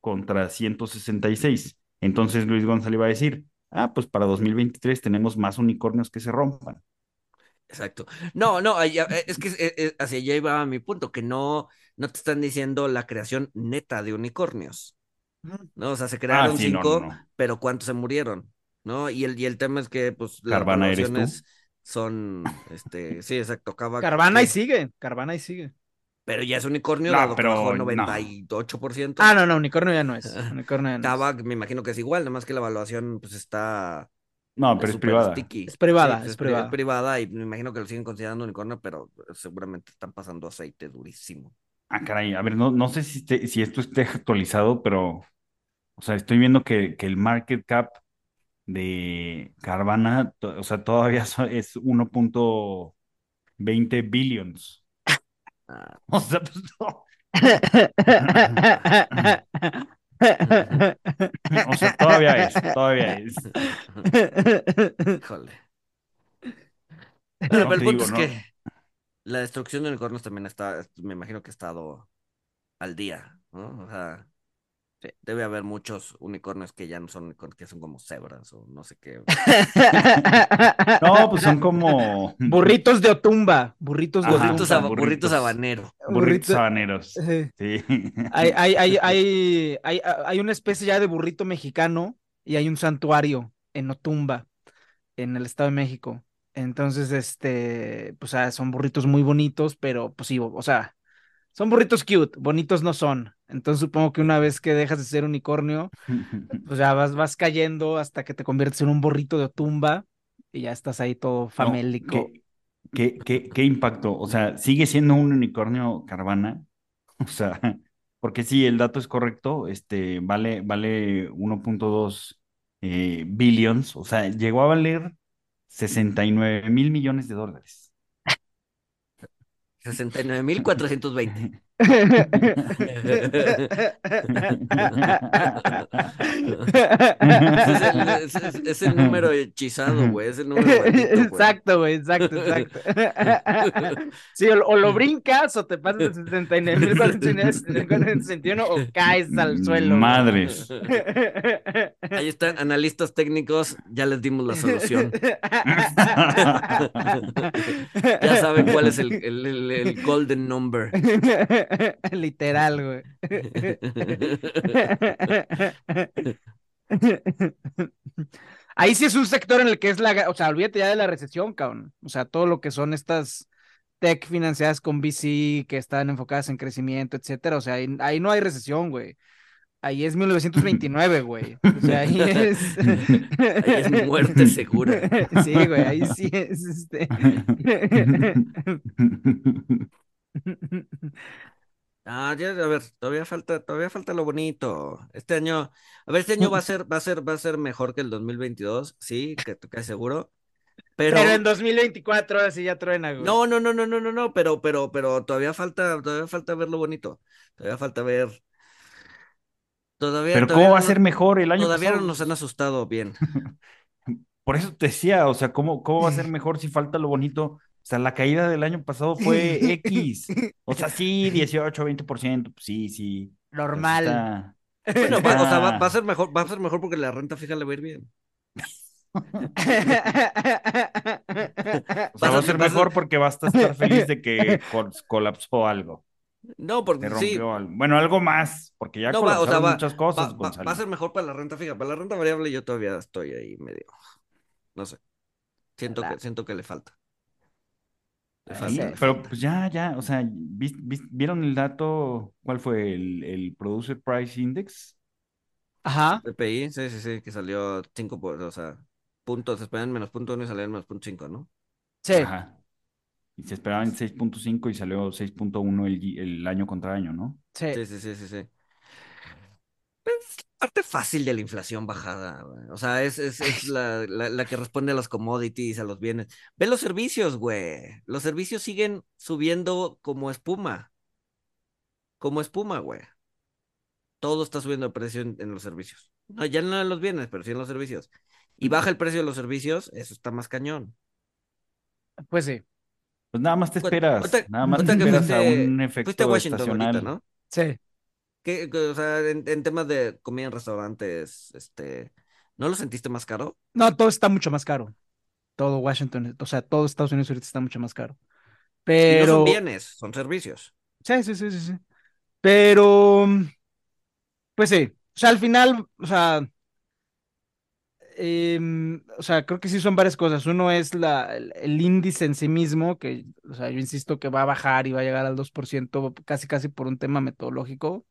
contra 166. Entonces Luis González iba a decir, ah, pues para 2023 tenemos más unicornios que se rompan. Exacto. No, no, eh, es que eh, eh, hacia allá iba mi punto, que no, no te están diciendo la creación neta de unicornios. ¿No? O sea, se crearon Ah, sí, no, cinco, no, no. pero ¿cuántos se murieron? ¿No? Y el, y el tema es que, pues, las Carvana, ¿eres tú? son, este, sí, exacto, Carvana y sigue, Carvana y sigue. Pero ya es unicornio, No, dado pero que bajó no. 98%. Ah, no, no, unicornio ya no es. Unicornio ya no es. Kavak me imagino que es igual, nada más que la evaluación, pues, está No, pero es privada. sticky. Es privada, Sí, es pri- privada. privada y me imagino que lo siguen considerando unicornio, pero seguramente están pasando aceite durísimo. Ah, caray, a ver, no, no sé si, esté- si esto esté actualizado, pero, o sea, estoy viendo que, que el market cap de Carvana, o sea, todavía es 1.20 billions. Ah, O sea, pues no. O sea, todavía es, todavía es. híjole. No pero el punto digo, es ¿no? que la destrucción de unicornios también está, me imagino que ha estado al día, ¿no? O sea, sí, debe haber muchos unicornios que ya no son unicornios, que son como cebras o no sé qué. No, pues son como Burritos de Otumba, burritos de Ajá, Burritos, burritos burritos. habanero. burritos burrito- habaneros. Sí. Sí. Hay, hay, hay, hay, hay, hay una especie ya de burrito mexicano y hay un santuario en Otumba, en el Estado de México. Entonces, este, pues ah, son burritos muy bonitos, pero pues sí, o sea, son burritos cute, bonitos no son. Entonces supongo que una vez que dejas de ser unicornio, pues ya vas, vas cayendo hasta que te conviertes en un burrito de Otumba y ya estás ahí todo No, famélico. ¿qué, qué, qué, qué impacto? O sea, ¿sigue siendo un unicornio Carvana? O sea, porque sí, el dato es correcto, este, vale, vale 1.2 eh, billions, o sea, llegó a valer 69 mil millones de dólares. 69.420. Ese es el, ese es- es el número hechizado, güey. Es el número maldito, güey. Exacto, güey, exacto, exacto. Sí, o, o lo brincas o te pasas de 69.461 o caes al suelo. güey. Madres. Ahí están, analistas técnicos, ya les dimos la solución. Ya saben cuál es el, el- el- el golden number. Literal, güey. Ahí sí es un sector en el que es la, o sea, olvídate ya de la recesión, cabrón. O sea, todo lo que son estas tech financiadas con VC que están enfocadas en crecimiento, etcétera. O sea, ahí, ahí no hay recesión, güey. Ahí es 1929, güey. O sea, ahí es. Ahí es muerte segura. Sí, güey, ahí sí es este. Ah, ya, a ver, todavía falta, todavía falta lo bonito. Este año, a ver, este año va a ser, va a ser, va a ser mejor que el 2022, sí, que caes seguro. Pero, Pero en 2024 ahora sí ya truena, güey. no, no, no, no, no, no, no, pero, pero, pero todavía falta, todavía falta ver lo bonito. Todavía falta ver. Todavía, Pero todavía ¿cómo va a no- ser mejor el año Todavía no pasado? nos han asustado bien. Por eso te decía, o sea, ¿cómo, cómo va a ser mejor si falta lo bonito? O sea, la caída del año pasado fue X. O sea, sí, 18, 20%, pues sí, sí. Normal. está- Bueno, va- o sea, va, a ser mejor, va a ser mejor porque la renta fija le va a ir bien. O sea, va a ser a- mejor porque vas a estar feliz de que col- colapsó algo, No, porque sí, algo. Bueno, algo más, porque ya No, va, o sea, colapsaron va, muchas cosas, va- Gonzalo. va a ser mejor para la renta fija. Para la renta variable yo todavía estoy ahí medio. No sé. Siento que, siento que le falta. Sí, pero pues ya, ya, o sea, ¿vis- vis- ¿vieron el dato? ¿Cuál fue el, el Producer Price Index? Ajá. PPI, sí, sí, sí, que salió 5, o sea, puntos, se esperan menos punto uno y salieron menos punto cinco, ¿no? Sí. Ajá. Y se esperaban 6.5 y salió 6.1 el, el año contra año, ¿no? Sí. Sí, sí, sí, sí, sí. Es parte fácil de la inflación bajada, güey. O sea, es, es, es la, la, la que responde a los commodities, a los bienes. Ve los servicios, güey. Los servicios siguen subiendo como espuma. Como espuma, güey. Todo está subiendo de precio en, en los servicios. No, ya no en los bienes, pero sí en los servicios. Y baja el precio de los servicios, eso está más cañón. Pues sí. Pues nada más te esperas, nada más te esperas a fuiste- un efecto Washington estacional. ahorita, ¿no? Sí. ¿Qué, qué- o sea, en, en temas de comida en restaurantes, este, ¿no lo sentiste más caro? No, todo está mucho más caro. Todo Washington, o sea, todo Estados Unidos ahorita está mucho más caro. Y no Pero. son bienes, son servicios. Sí, sí, sí, sí, sí. Pero, pues sí, o sea, al final, o sea, em, o sea, creo que sí son varias cosas. Uno es la, el, el índice en sí mismo, que, o sea, yo insisto que va a bajar y va a llegar al 2%, casi, casi por un tema metodológico.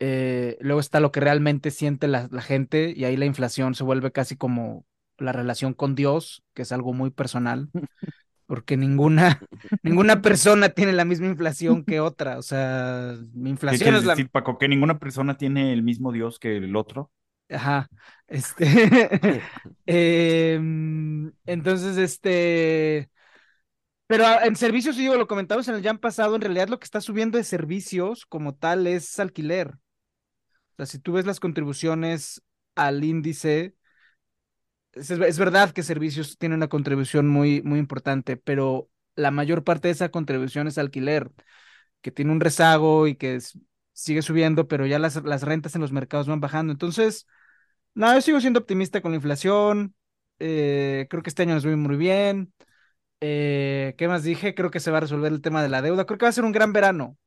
Eh, luego está lo que realmente siente la, la gente y ahí la inflación se vuelve casi como la relación con Dios, que es algo muy personal, porque ninguna, ninguna persona tiene la misma inflación que otra. O sea, mi ¿Qué inflación es la. Paco? ¿Que ninguna persona tiene el mismo Dios que el otro? Ajá. Este. em, entonces, este. Pero ah, en servicios, sí, digo, lo comentamos en el jam pasado, en realidad lo que está subiendo de servicios como tal es alquiler. O sea, si tú ves las contribuciones al índice, es, es verdad que servicios tiene una contribución muy, muy importante, pero la mayor parte de esa contribución es alquiler, que tiene un rezago y que es- sigue subiendo, pero ya las, las rentas en los mercados van bajando. Entonces, no, yo sigo siendo optimista con la inflación. eh, creo que este año nos va muy bien. Eh, ¿qué más dije? Creo que se va a resolver el tema de la deuda. Creo que va a ser un gran verano.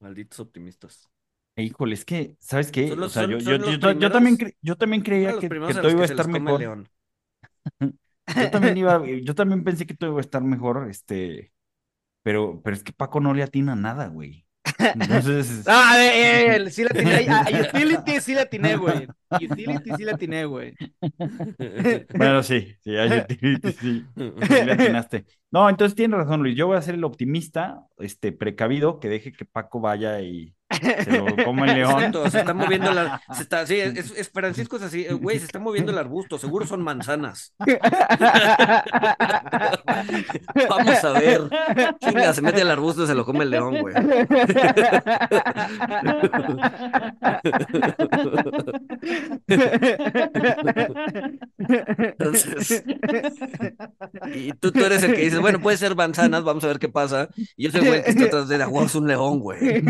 Malditos optimistas. E, Híjole, es que, ¿sabes qué? Son O sea, son- yo, son yo, yo, ta- yo también, cre- yo también creía que, todo iba a estar mejor. león. Yo también iba, yo también pensé que todo iba a estar mejor, este, pero, pero es que Paco no le atina nada, güey. Entonces, Ah, eh, eh, sí la atiné. A, a Utility sí la atiné, güey. Utility sí la atiné, güey. bueno, sí, sí, hay utility, sí, sí atinaste. No, entonces tienes razón, Luis. Yo voy a ser el optimista, este, precavido, que deje que Paco vaya y se lo coma el león. Exacto, se está moviendo la. Se está, sí, es, es- Francisco es así, güey, se está moviendo el arbusto, seguro son manzanas. Vamos a ver. Chinga, se mete el arbusto y se lo come el león, güey. Entonces, y tú, tú eres el que dices, bueno, puede ser manzanas, vamos a ver qué pasa. Y yo soy el güey que está atrás de la huevo, es un león, güey.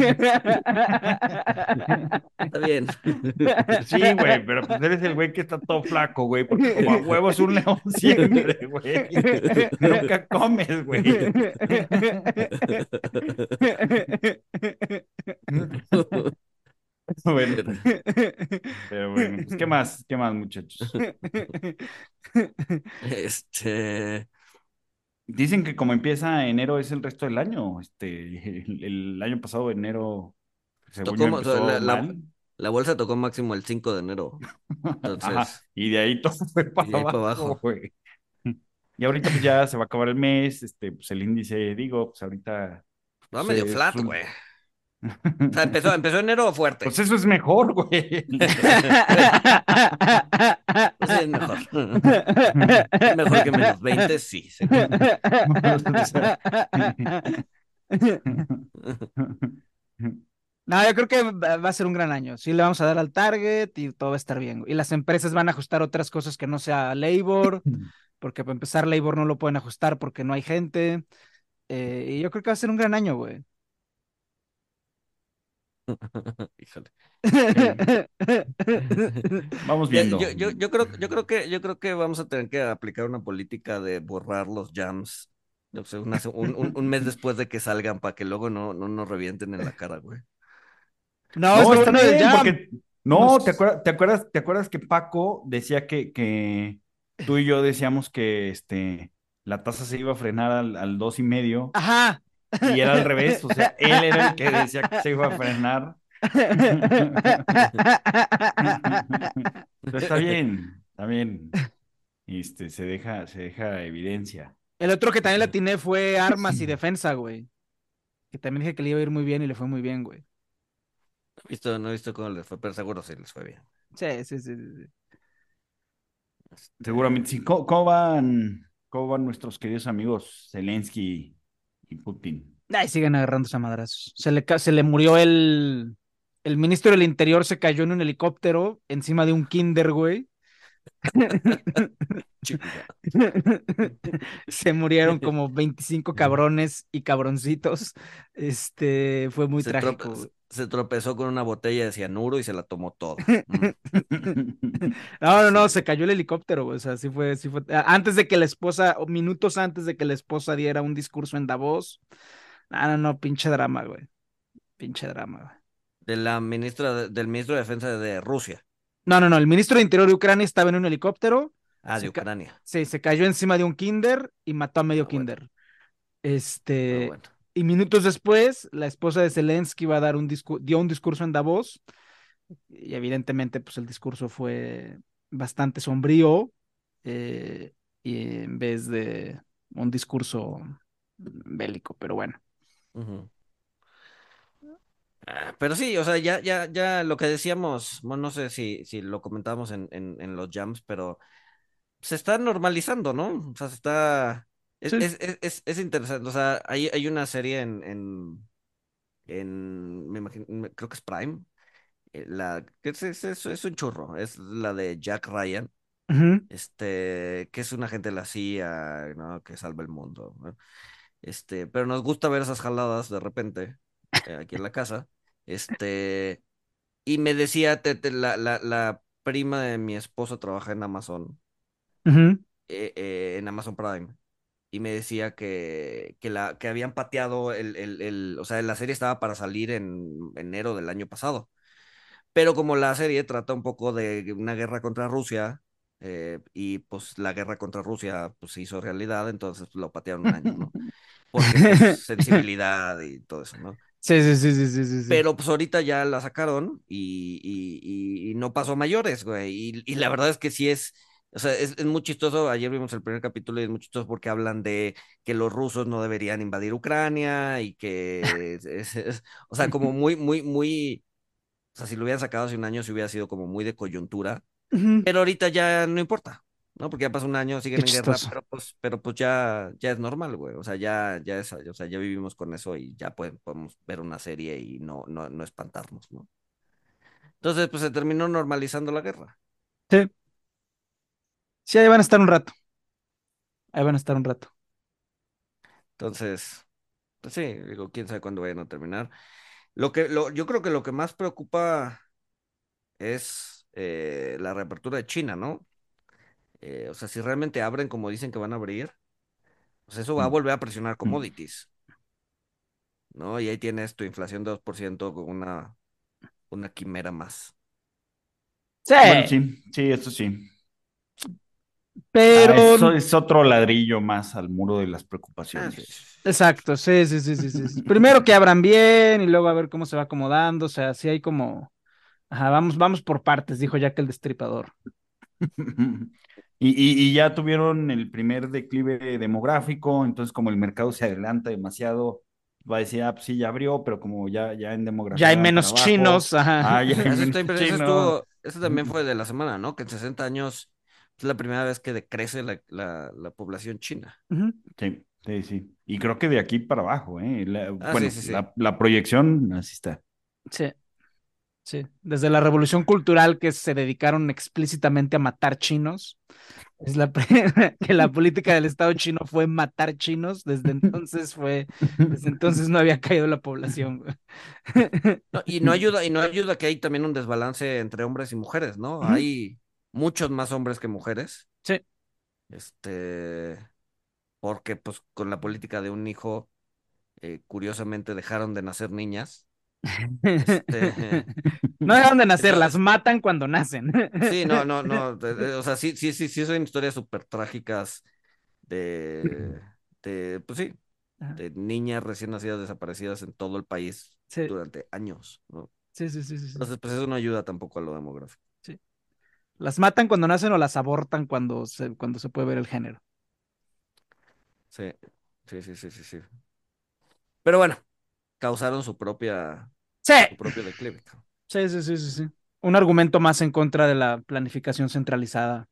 Está bien. Sí, güey, pero pues eres el güey que está todo flaco, güey, porque como a huevo es un león siempre, güey. Nunca comes, güey. Bueno, pero bueno, pues, ¿qué más? ¿Qué más, muchachos? Este. Dicen que como empieza enero es el resto del año. Este, el, el año pasado, enero, la, la- mal. la bolsa tocó máximo el 5 de enero. Entonces, y de ahí todo fue para abajo. Y ahorita pues ya se va a acabar el mes, este, pues el índice, digo, pues ahorita, va medio flat, güey. O sea, empezó, empezó enero fuerte. pues eso es mejor, güey. Pues es mejor. Es mejor que menos 20, sí. No, yo creo que va a ser un gran año. Sí, le vamos a dar al target y todo va a estar bien. Y las empresas van a ajustar otras cosas que no sea labor, porque para empezar, labor no lo pueden ajustar porque no hay gente. Eh, y yo creo que va a ser un gran año, güey. Híjole. Vamos viendo. Yo, yo, yo creo, yo creo que, yo creo que vamos a tener que aplicar una política de borrar los jams. O sea, una- un, un- un mes después de que salgan para que luego no, no nos revienten en la cara, güey. No, No, está bien, porque no, ¿te acuerdas, te acuerdas, te acuerdas que Paco decía que, que tú y yo decíamos que este la tasa se iba a frenar al, al dos y medio Ajá. y era al revés, o sea, él era el que decía que se iba a frenar. Pero está bien, está bien. Este, se deja, se deja evidencia. El otro que también le atiné fue armas y defensa, güey. Que también dije que le iba a ir muy bien y le fue muy bien, güey. No he visto, no he visto cómo les fue, pero seguro sí les fue bien. Sí, sí, sí, sí. Seguramente sí. ¿Cómo, cómo van, cómo van nuestros queridos amigos Zelensky y Putin? Ay, siguen agarrándose a madrazos. Se le, se le murió el, el ministro del Interior, se cayó en un helicóptero encima de un kinder, güey. Se murieron como 25 cabrones y cabroncitos. Este, fue muy Se, trágico. trope-. Se tropezó con una botella de cianuro y se la tomó toda. Mm. No, no, no, se cayó el helicóptero, güey. O sea, sí fue, sí fue. Antes de que la esposa, o minutos antes de que la esposa diera un discurso en Davos. No, no, no, pinche drama, güey. Pinche drama, güey. De la ministra, de- del ministro de Defensa de Rusia. No, no, no. El ministro de Interior de Ucrania estaba en un helicóptero. Ah, de Ucrania. Sí, se cayó encima de un kinder y mató a medio Ah, kinder. Ah, Este, bueno. Y minutos después, la esposa de Zelensky iba a dar un dio un discurso en Davos. Y evidentemente, pues el discurso fue bastante sombrío eh, y en vez de un discurso bélico, pero bueno. Ah, pero sí, o sea, ya, ya, ya lo que decíamos, bueno, no sé si, si lo comentábamos en, en, los jams, pero se está normalizando, ¿no? O sea, se está. Es, es, es, interesante. O sea, hay, hay una serie en, en, en me imagino, creo que es Prime. Eh, la, que es, es, un churro, es la de Jack Ryan. Este, que es un agente de la CIA, ¿no? Que salva el mundo. Este, pero nos gusta ver esas jaladas de repente eh, aquí en la casa. Este, y me decía, la, la, la, prima de mi esposo trabaja en Amazon, eh, eh, en Amazon Prime, y me decía que, que, la, que habían pateado el, el, el, o sea, la serie estaba para salir en enero del año pasado. Pero como la serie trata un poco de una guerra contra Rusia, y pues la guerra contra Rusia pues, se hizo realidad, entonces lo patearon un año, ¿no? Porque pues, sensibilidad y todo eso, ¿no? Sí, sí, sí, sí, sí, sí. Pero pues ahorita ya la sacaron y, y, y, no pasó mayores, güey. Y, y, la verdad es que sí es, o sea, es, es, muy chistoso. Ayer vimos el primer capítulo y es muy chistoso porque hablan de que los rusos no deberían invadir Ucrania y que, es, o sea, como muy, muy, muy, o sea, si lo hubieran sacado hace un año, se hubiera sido como muy de coyuntura. Pero ahorita ya no importa. ¿no? Porque ya pasó un año, siguen en guerra, pero pues, pero pues ya, ya es normal, güey. O sea, ya, ya es, o sea, ya vivimos con eso y ya podemos ver una serie y no, no, no espantarnos, ¿no? Entonces, pues se terminó normalizando la guerra. Sí. Sí, ahí van a estar un rato. Ahí van a estar un rato. Entonces, pues sí, digo, quién sabe cuándo vayan a terminar. Lo que, lo, yo creo que lo que más preocupa es eh, la reapertura de China, ¿no? Eh, o sea, si realmente abren como dicen que van a abrir, pues eso va a mm. volver a presionar mm. commodities. ¿No? Y ahí tienes tu inflación de 2% con una, una quimera más. Sí. sí, sí, eso sí. Pero. Ah, eso es otro ladrillo más al muro de las preocupaciones. Ah, Exacto, sí, sí, sí, sí, sí. Primero que abran bien y luego a ver cómo se va acomodando. O sea, sí hay como. Ajá, vamos, vamos por partes, dijo Jack el Destripador. Y, ya tuvieron el primer declive demográfico, entonces como el mercado se adelanta demasiado, va a decir, ah, pues sí, ya abrió, pero como ya, ya en demografía. Ya hay menos chinos, ajá. Ah, ya eso, también fue de la semana, ¿no? Que en 60 años es la primera vez que decrece la, la, población china. Sí, sí, sí. Y creo que de aquí para abajo, ¿eh? Ah, bueno, la proyección así está. Sí. Sí, desde la revolución cultural que se dedicaron explícitamente a matar chinos, es la que la política del Estado chino fue matar chinos, desde entonces fue, desde entonces no había caído la población. y no ayuda, y no ayuda que hay también un desbalance entre hombres y mujeres, ¿no? Hay muchos más hombres que mujeres. Sí. Este, porque pues con la política de un hijo, eh, curiosamente dejaron de nacer niñas. Este, no dejan de nacer, las matan cuando nacen. Sí, no, no, no. O sea, sí, sí, sí, sí, son historias súper trágicas de, de, pues sí, de niñas recién nacidas desaparecidas en todo el país durante años, ¿no? Sí, sí, sí, sí. Entonces, pues eso no ayuda tampoco a lo demográfico. Las matan cuando nacen o las abortan cuando se, cuando se puede ver el género. Sí, sí, sí, sí, sí, sí. Pero bueno, causaron su propia sí. su propio declive. Sí, sí, sí, sí, sí. Un argumento más en contra de la planificación centralizada.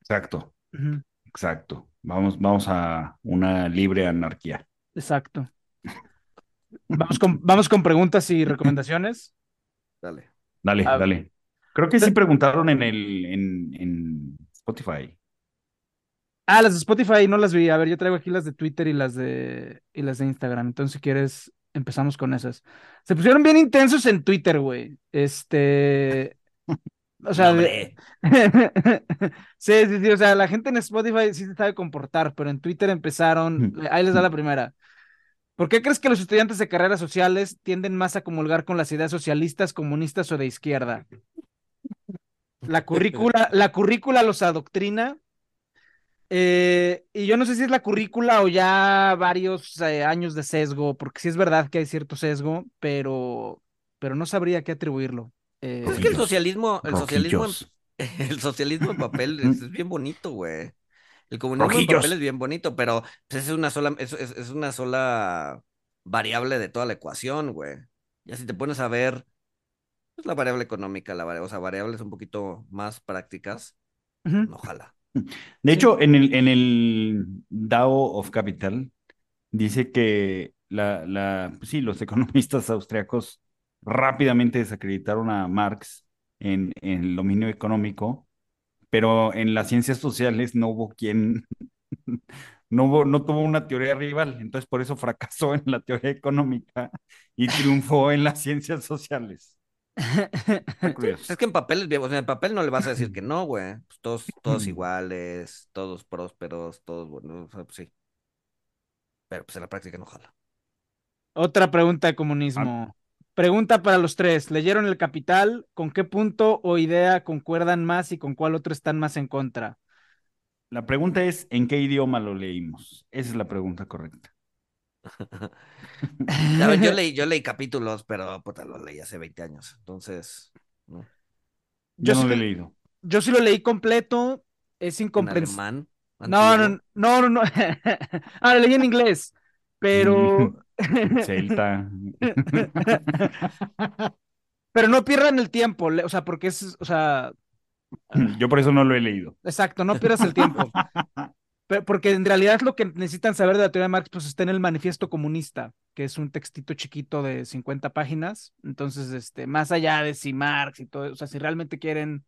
Exacto. Exacto. Vamos, vamos a una libre anarquía. Exacto. Vamos con, vamos con preguntas y recomendaciones. Dale. Dale, dale. Creo que sí preguntaron en el en, en Spotify. Ah, las de Spotify no las vi. A ver, yo traigo aquí las de Twitter y las de y las de Instagram. Entonces, si quieres, empezamos con esas. Se pusieron bien intensos en Twitter, güey. Este. O sea, sí, sí, sí, o sea, la gente en Spotify sí se sabe comportar, pero en Twitter empezaron, ahí les da la primera. ¿Por qué crees que los estudiantes de carreras sociales tienden más a comulgar con las ideas socialistas, comunistas o de izquierda? La currícula, la currícula los adoctrina eh, y yo no sé si es la currícula o ya varios eh, años de sesgo, porque sí es verdad que hay cierto sesgo, pero, pero no sabría qué atribuirlo. Eh, pues es que el socialismo, el socialismo, el socialismo en papel es, es bien bonito, güey. El comunismo en papel es bien bonito, pero pues, es una sola, es, es- es una sola variable de toda la ecuación, güey. Ya si te pones a ver, pues la variable económica, la vari- o sea, variables un poquito más prácticas, ojalá. De hecho, en el, en el DAO of Capital dice que la, la, pues sí, los economistas austriacos rápidamente desacreditaron a Marx en, en el dominio económico, pero en las ciencias sociales no hubo quien, no hubo, no tuvo una teoría rival, entonces por eso fracasó en la teoría económica y triunfó en las ciencias sociales. Es que en papel es bien, o sea, en papel no le vas a decir que no, güey. Pues todos, todos iguales, todos prósperos, todos buenos, o sea, pues sí. Pero pues en la práctica no ojalá. Otra pregunta de comunismo. Pregunta para los tres. ¿Leyeron El Capital? ¿Con qué punto o idea concuerdan más y con cuál otro están más en contra? La pregunta es, ¿en qué idioma lo leímos? Esa es la pregunta correcta. Ver, yo leí, yo leí capítulos, pero puta, los leí hace 20 años. Entonces, ¿no? Yo Yo no sí lo he lo- leído. Yo sí lo leí completo. Es En incomprensible. alemán. No, no, no, no, no. Ah, lo leí en inglés. Pero. Celta. Pero no pierdan el tiempo, le- o sea, porque es, o sea, Yo por eso no lo he leído. exacto, no pierdas el tiempo. Porque en realidad lo que necesitan saber de la teoría de Marx, pues está en el Manifiesto Comunista, que es un textito chiquito de 50 páginas. Entonces, este, más allá de si Marx y todo, o sea, si realmente quieren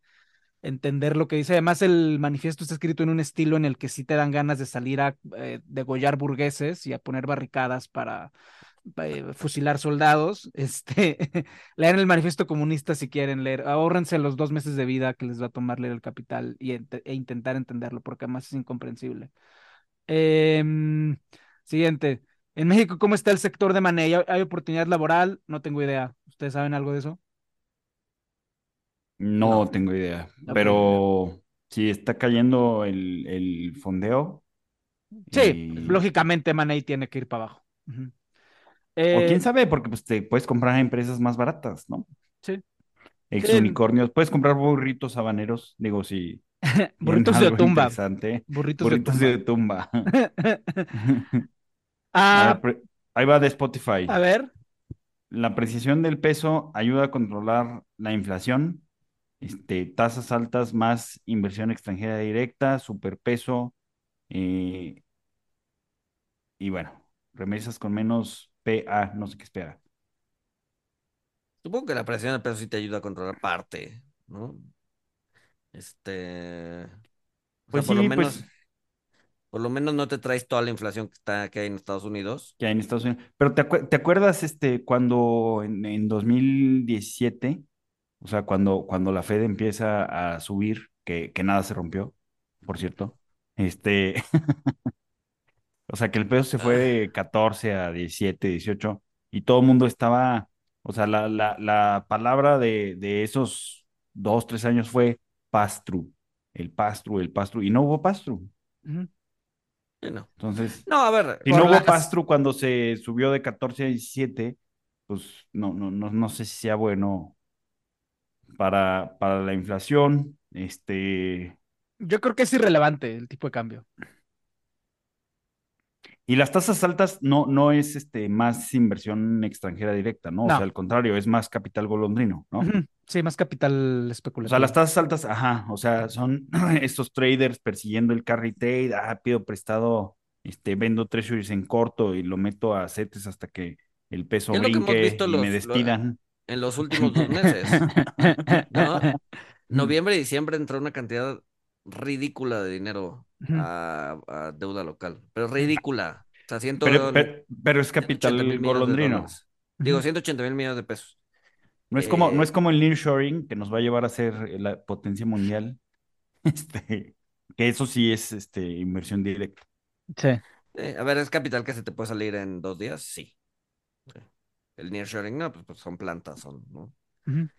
entender lo que dice, además el manifiesto está escrito en un estilo en el que sí te dan ganas de salir a eh, degollar burgueses y a poner barricadas para eh, fusilar soldados. Este, lean el manifiesto comunista si quieren leer, ahórrense los dos meses de vida que les va a tomar leer el Capital y e intentar entenderlo, porque además es incomprensible. Em, siguiente. En México, ¿cómo está el sector de Manei? ¿Hay, oportunidad laboral? No tengo idea. ¿Ustedes saben algo de eso? No, No. tengo idea. No, Pero si está cayendo el, el fondeo. Sí, lógicamente Manei tiene que ir para abajo. Eh, quién sabe, porque pues, te puedes comprar empresas más baratas, ¿no? Sí. Ex unicornios. Puedes comprar burritos habaneros. Digo, si. burritos de tumba. Burritos, Burritos de de tumba. tumba. A ah, pre- ahí va de Spotify. a ver. La apreciación del peso ayuda a controlar la inflación, este, tasas altas más inversión extranjera directa, superpeso, eh, y bueno, remesas con menos PA, no sé qué espera. Supongo que la presión del peso sí te ayuda a controlar parte, ¿no? Este. O Pues sea, por lo sí, menos, pues por lo menos no te traes toda la inflación que está que hay en Estados Unidos. que hay en Estados Unidos. Pero ¿te, te acuerdas este, cuando en, en 2017, o sea, cuando, cuando la Fed empieza a subir, que, que nada se rompió, por cierto, este, O sea, que el peso se fue de 14 a 17, 18 y todo el mundo estaba, o sea, la, la, la palabra de, de esos dos, tres años fue pass-through, el pass-through, el pass-through, y no hubo no. Entonces, No, a ver, si por no hubo las- pass-through cuando se subió de 14 a 17, pues no, no, no, no sé si sea bueno para, para la inflación, este, Yo creo que es irrelevante el tipo de cambio. Y las tasas altas no, no es este, más inversión extranjera directa, ¿no? O sea, al contrario, es más capital golondrino, ¿no? Sí, más capital O especulativo. sea, las tasas altas, ajá, o sea, son estos traders persiguiendo el carry trade, ah, pido prestado, este, vendo treasuries en corto y lo meto a CETES hasta que el peso Es lo que hemos brinque visto y los- me lo- despidan. en los últimos dos meses. ¿no? Noviembre y diciembre entró una cantidad ridícula de dinero a, a deuda local, pero ridícula. O sea, ciento, Pero, pero, pero es 180 capital mil millones de golondrino. Digo, Ujú. 180 mil millones de pesos. No es como, no Eh, es como el nearshoring que nos va a llevar a ser la potencia mundial. Este, que eso sí es este, inversión directa. Sí. Eh, a ver, ¿es capital que se te puede salir en dos días? Sí. El nearshoring, no, pues, pues son plantas, son, ¿no? Ujú.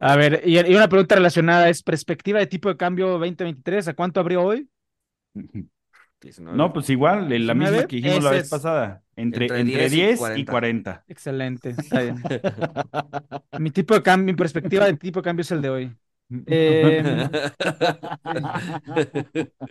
A ver, y, y una pregunta relacionada es perspectiva de tipo de cambio 2023, ¿a cuánto abrió hoy? 19. No, pues igual, la misma 19, que dijimos la vez es. pasada, entre, Entre entre 10 y 10 y 40. 40. Excelente, está bien. Mi tipo de cambio, mi perspectiva de tipo de cambio es el de hoy.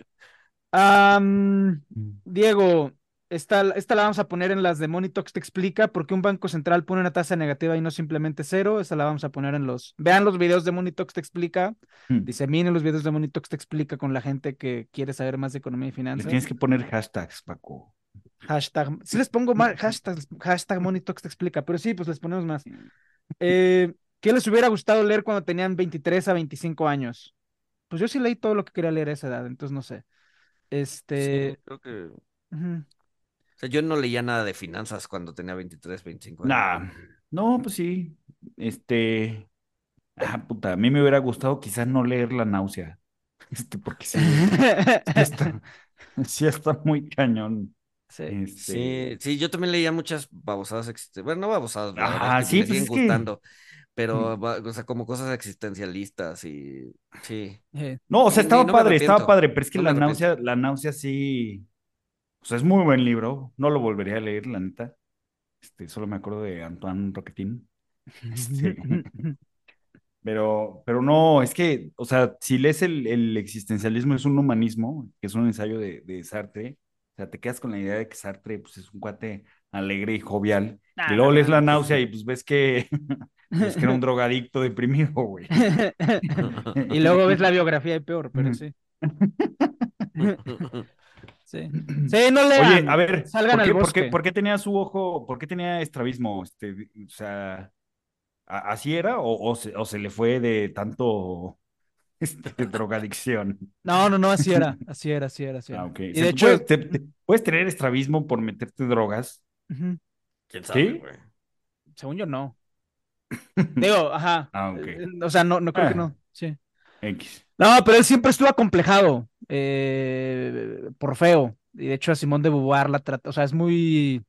Am, Diego, esta, esta la vamos a poner en las de Monitox te explica por qué un banco central pone una tasa negativa y no simplemente cero. Esta la vamos a poner en los. Vean los videos de Monitox te explica. Hmm. Diseminen los videos de Monitox te explica con la gente que quiere saber más de economía y Le finanzas. tienes que poner hashtags, Paco. Hashtag. Sí les pongo más hashtag, hashtag Monitox te explica, pero sí, pues les ponemos más. Eh, ¿Qué les hubiera gustado leer cuando tenían 23 a 25 años? Pues yo sí leí todo lo que quería leer a esa edad, entonces no sé. Este. Sí, creo que. O sea, yo no leía nada de finanzas cuando tenía 23, 25 años. Nah, no, pues sí. Este. Ah, puta, a mí me hubiera gustado quizás no leer la náusea. Este, porque sí, sí está, sí está muy cañón. Sí. Este, Sí, sí, yo también leía muchas babosadas existentes. Bueno, no babosadas, que sí, me pues siguen es que- gustando. Pero, va- o sea, como cosas existencialistas y. Sí. No, o sea, estaba no me padre, estaba padre, pero es que No la me náusea, la náusea sí. O sea, es muy buen libro. No lo volvería a leer, la neta. Este, solo me acuerdo de Antoine Roquetín. Este, pero, pero no, es que, o sea, si lees el, el existencialismo, es un humanismo, que es un ensayo de, de Sartre. O sea, te quedas con la idea de que Sartre pues, es un cuate alegre y jovial. Y luego no lees la náusea y pues ves que, ves que era un drogadicto deprimido, güey. Y luego ves la biografía y peor, pero sí. Sí. Sí, no lean. Oye, a ver, Salgan ¿por al qué, por bosque. qué- por qué tenía su ojo, por qué tenía estrabismo? Este, o sea, ¿a- ¿así era o, o se, o se le fue de tanto este, drogadicción? No, no, no, así era. Así era, así era, así era. Ah. Y de hecho, puedes, te- te- puedes tener estrabismo por meterte drogas. ujú, ¿Quién sabe, ¿Sí? güey? según yo no. Digo, ajá. Ah, eh, O sea, no, no creo que Ah. no. Sí. X. No, pero él siempre estuvo acomplejado eh, por feo. Y de hecho a Simón de Beauvoir la trata, o sea, es muy,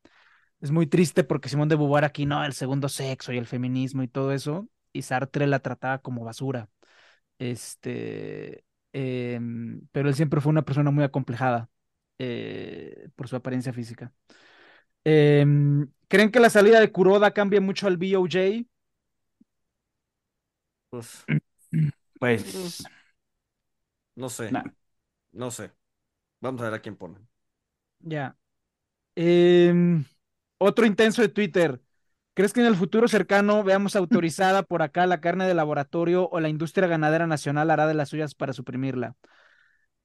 es muy triste porque Simón de Beauvoir aquí, no, el segundo sexo y el feminismo y todo eso, y Sartre la trataba como basura. Este, em, pero él siempre fue una persona muy acomplejada eh, por su apariencia física. Em, ¿creen que la salida de Kuroda cambia mucho al BOJ? Pues, Pues, no sé. nah. No sé. Vamos a ver a quién ponen. Ya. Em, otro intenso de Twitter. ¿Crees que en el futuro cercano veamos autorizada por acá la carne de laboratorio o la industria ganadera nacional hará de las suyas para suprimirla?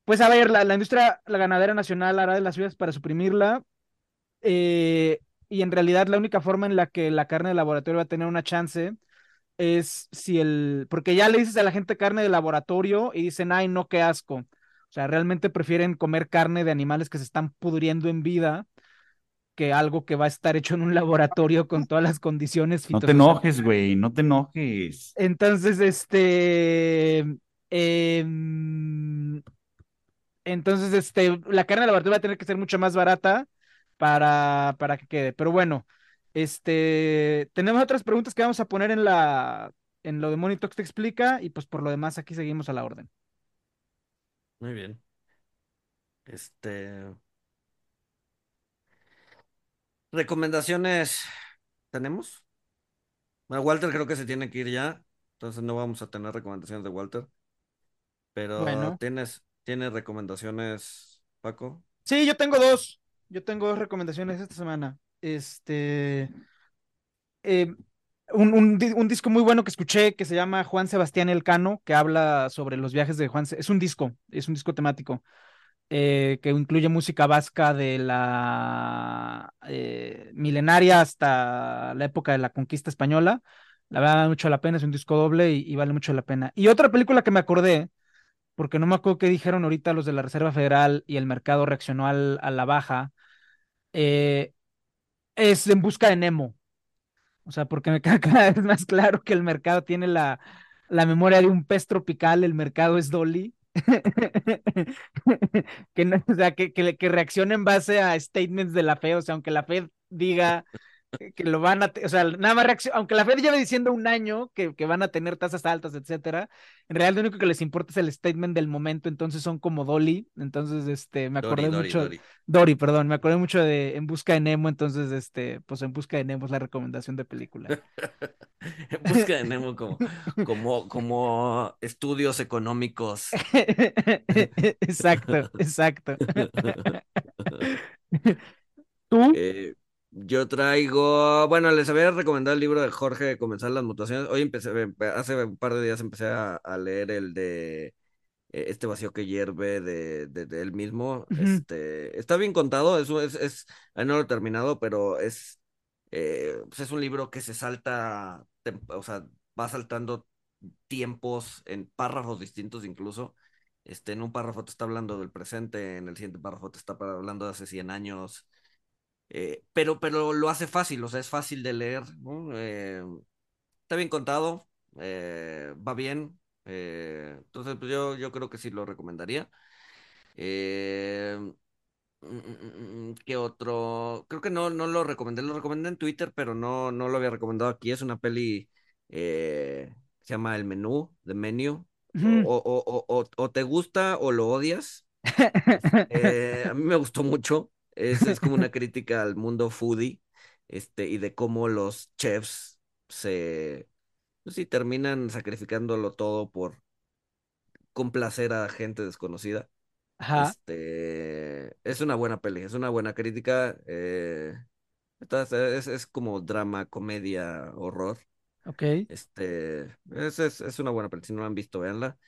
Pues a ver, la, la industria la ganadera nacional hará de las suyas para suprimirla. eh, y en realidad la única forma en la que la carne de laboratorio va a tener una chance es si el, porque ya le dices a la gente carne de laboratorio y dicen, ay, no, qué asco. O sea, realmente prefieren comer carne de animales que se están pudriendo en vida que algo que va a estar hecho en un laboratorio con todas las condiciones No te enojes, güey, no te enojes. Entonces, este, em, entonces, este, la carne de laboratorio va a tener que ser mucho más barata para, para que quede. Pero bueno, este, tenemos otras preguntas que vamos a poner en la, en lo de Monitox te explica y pues por lo demás aquí seguimos a la orden. Muy bien. Este. Recomendaciones. ¿Tenemos? Bueno, Walter creo que se tiene que ir ya. Entonces no vamos a tener recomendaciones de Walter. Pero Bueno. tienes, ¿tienes recomendaciones, Paco? Sí, yo tengo dos. Yo tengo dos recomendaciones esta semana. Este. eh, un, un un disco muy bueno que escuché que se llama Juan Sebastián Elcano, que habla sobre los viajes de Juan. Es un disco, es un disco temático eh, que incluye música vasca de la eh, milenaria hasta la época de la conquista española. La verdad, vale mucho la pena, es un disco doble y, vale mucho la pena. Y otra película que me acordé, porque no me acuerdo qué dijeron ahorita los de la Reserva Federal y el mercado reaccionó al- a la baja, es En Busca de Nemo. O sea, porque me queda cada vez más claro que el mercado tiene la, la memoria de un pez tropical, el mercado es Dolly. que, no, o sea, que, que, que reacciona en base a statements de la Fed, o sea, aunque la Fed diga que lo van a, o sea, nada más reacción, aunque la Fed lleve diciendo un año que, que, van a tener tasas altas, etcétera, en realidad lo único que les importa es el statement del momento, entonces son como Dolly, entonces, este, me acordé Dory, mucho, Dory. Dory, perdón, me acordé mucho de En Busca de Nemo, entonces, este, pues En Busca de Nemo es la recomendación de película. En busca de Nemo como, como, como estudios económicos. exacto, exacto. ¿Tú? Eh, yo traigo, bueno, les había recomendado el libro de Jorge Comenzar las mutaciones. Hoy empecé, hace un par de días empecé a, a leer el de eh, Este vacío que hierve de, de, de él mismo. Este, está bien contado, es, es, es, ahí no lo he terminado, pero es, eh, pues es un libro que se salta, o sea, va saltando tiempos en párrafos distintos incluso. Este, en un párrafo te está hablando del presente, en el siguiente párrafo te está hablando de hace 100 años. Eh, pero, pero lo hace fácil, o sea, es fácil de leer, ¿no? Eh, está bien contado, eh, va bien. entonces, pues yo, yo creo que sí lo recomendaría. Mm, mm, mm, ¿qué otro? Creo que no, no lo recomendé, lo recomendé en Twitter, pero no, no lo había recomendado aquí. Es una peli eh, se llama El Menú, The Menu. O, o, o, o, o te gusta o lo odias. A mí me gustó mucho. Es, es como una crítica al mundo foodie, este, y de cómo los chefs se, pues sí, terminan sacrificándolo todo por complacer a gente desconocida. Ajá, Este, es una buena peli, es una buena crítica. eh, es, es como drama, comedia, horror. ok, Este, es, es, es una buena peli. Si no la han visto, véanla.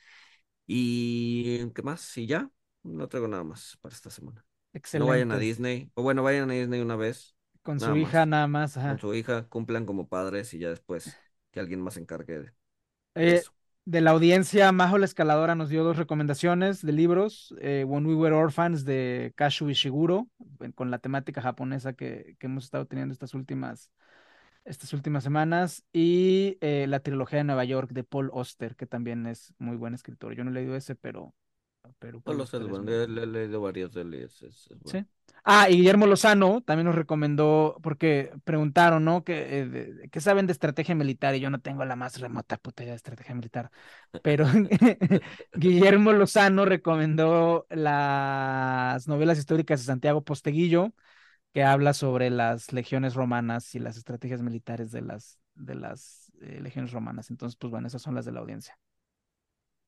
¿Y qué más? Y ya, no traigo nada más para esta semana. No vayan a. Disney, o bueno, vayan a Disney una vez, Con su hija más, nada más, con su hija, cumplan como padres y ya después que alguien más se encargue de Eh, eso. de la audiencia, Majo la Escaladora nos dio dos recomendaciones de libros. eh, When We Were Orphans de Kazu Ishiguro, con la temática japonesa que, que hemos estado teniendo estas últimas, estas últimas semanas. Y eh, la trilogía de Nueva York de Paul Auster, que también es muy buen escritor. Yo no he leído ese, pero, pero No lo sé, bueno, le, he leído varios de él y es, es- es bueno. Sí. Ah, y Guillermo Lozano también nos recomendó, porque preguntaron, ¿no? ¿Qué, eh, de- ¿qué saben de estrategia militar? Y yo no tengo la más remota puta idea de estrategia militar. Pero Guillermo Lozano recomendó las novelas históricas de Santiago Posteguillo, que habla sobre las legiones romanas y las estrategias militares de las, de las eh, legiones romanas. Entonces, pues bueno, esas son las de la audiencia.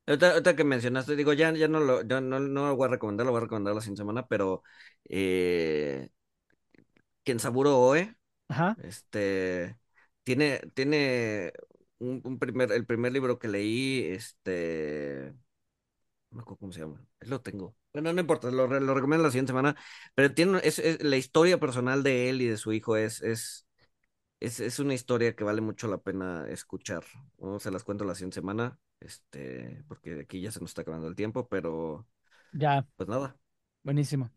Ahorita, ahorita que mencionaste, digo, ya, ya no lo, ya no, no lo voy a recomendar, lo voy a recomendar la siguiente semana, pero eh, Kensaburo Oe, Ajá. este, tiene, tiene un, un primer, el primer libro que leí, este, no me acuerdo cómo se llama, lo tengo. Bueno, no importa, lo, lo recomiendo la siguiente semana, pero tiene, es, es- la historia personal de él y de su hijo es, es, es, es una historia que vale mucho la pena escuchar, ¿no? Se las cuento la siguiente semana, este, porque aquí ya se nos está acabando el tiempo, pero Ya, pues nada, buenísimo.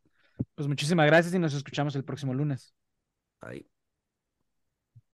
Pues muchísimas gracias y nos escuchamos el próximo lunes. ahí.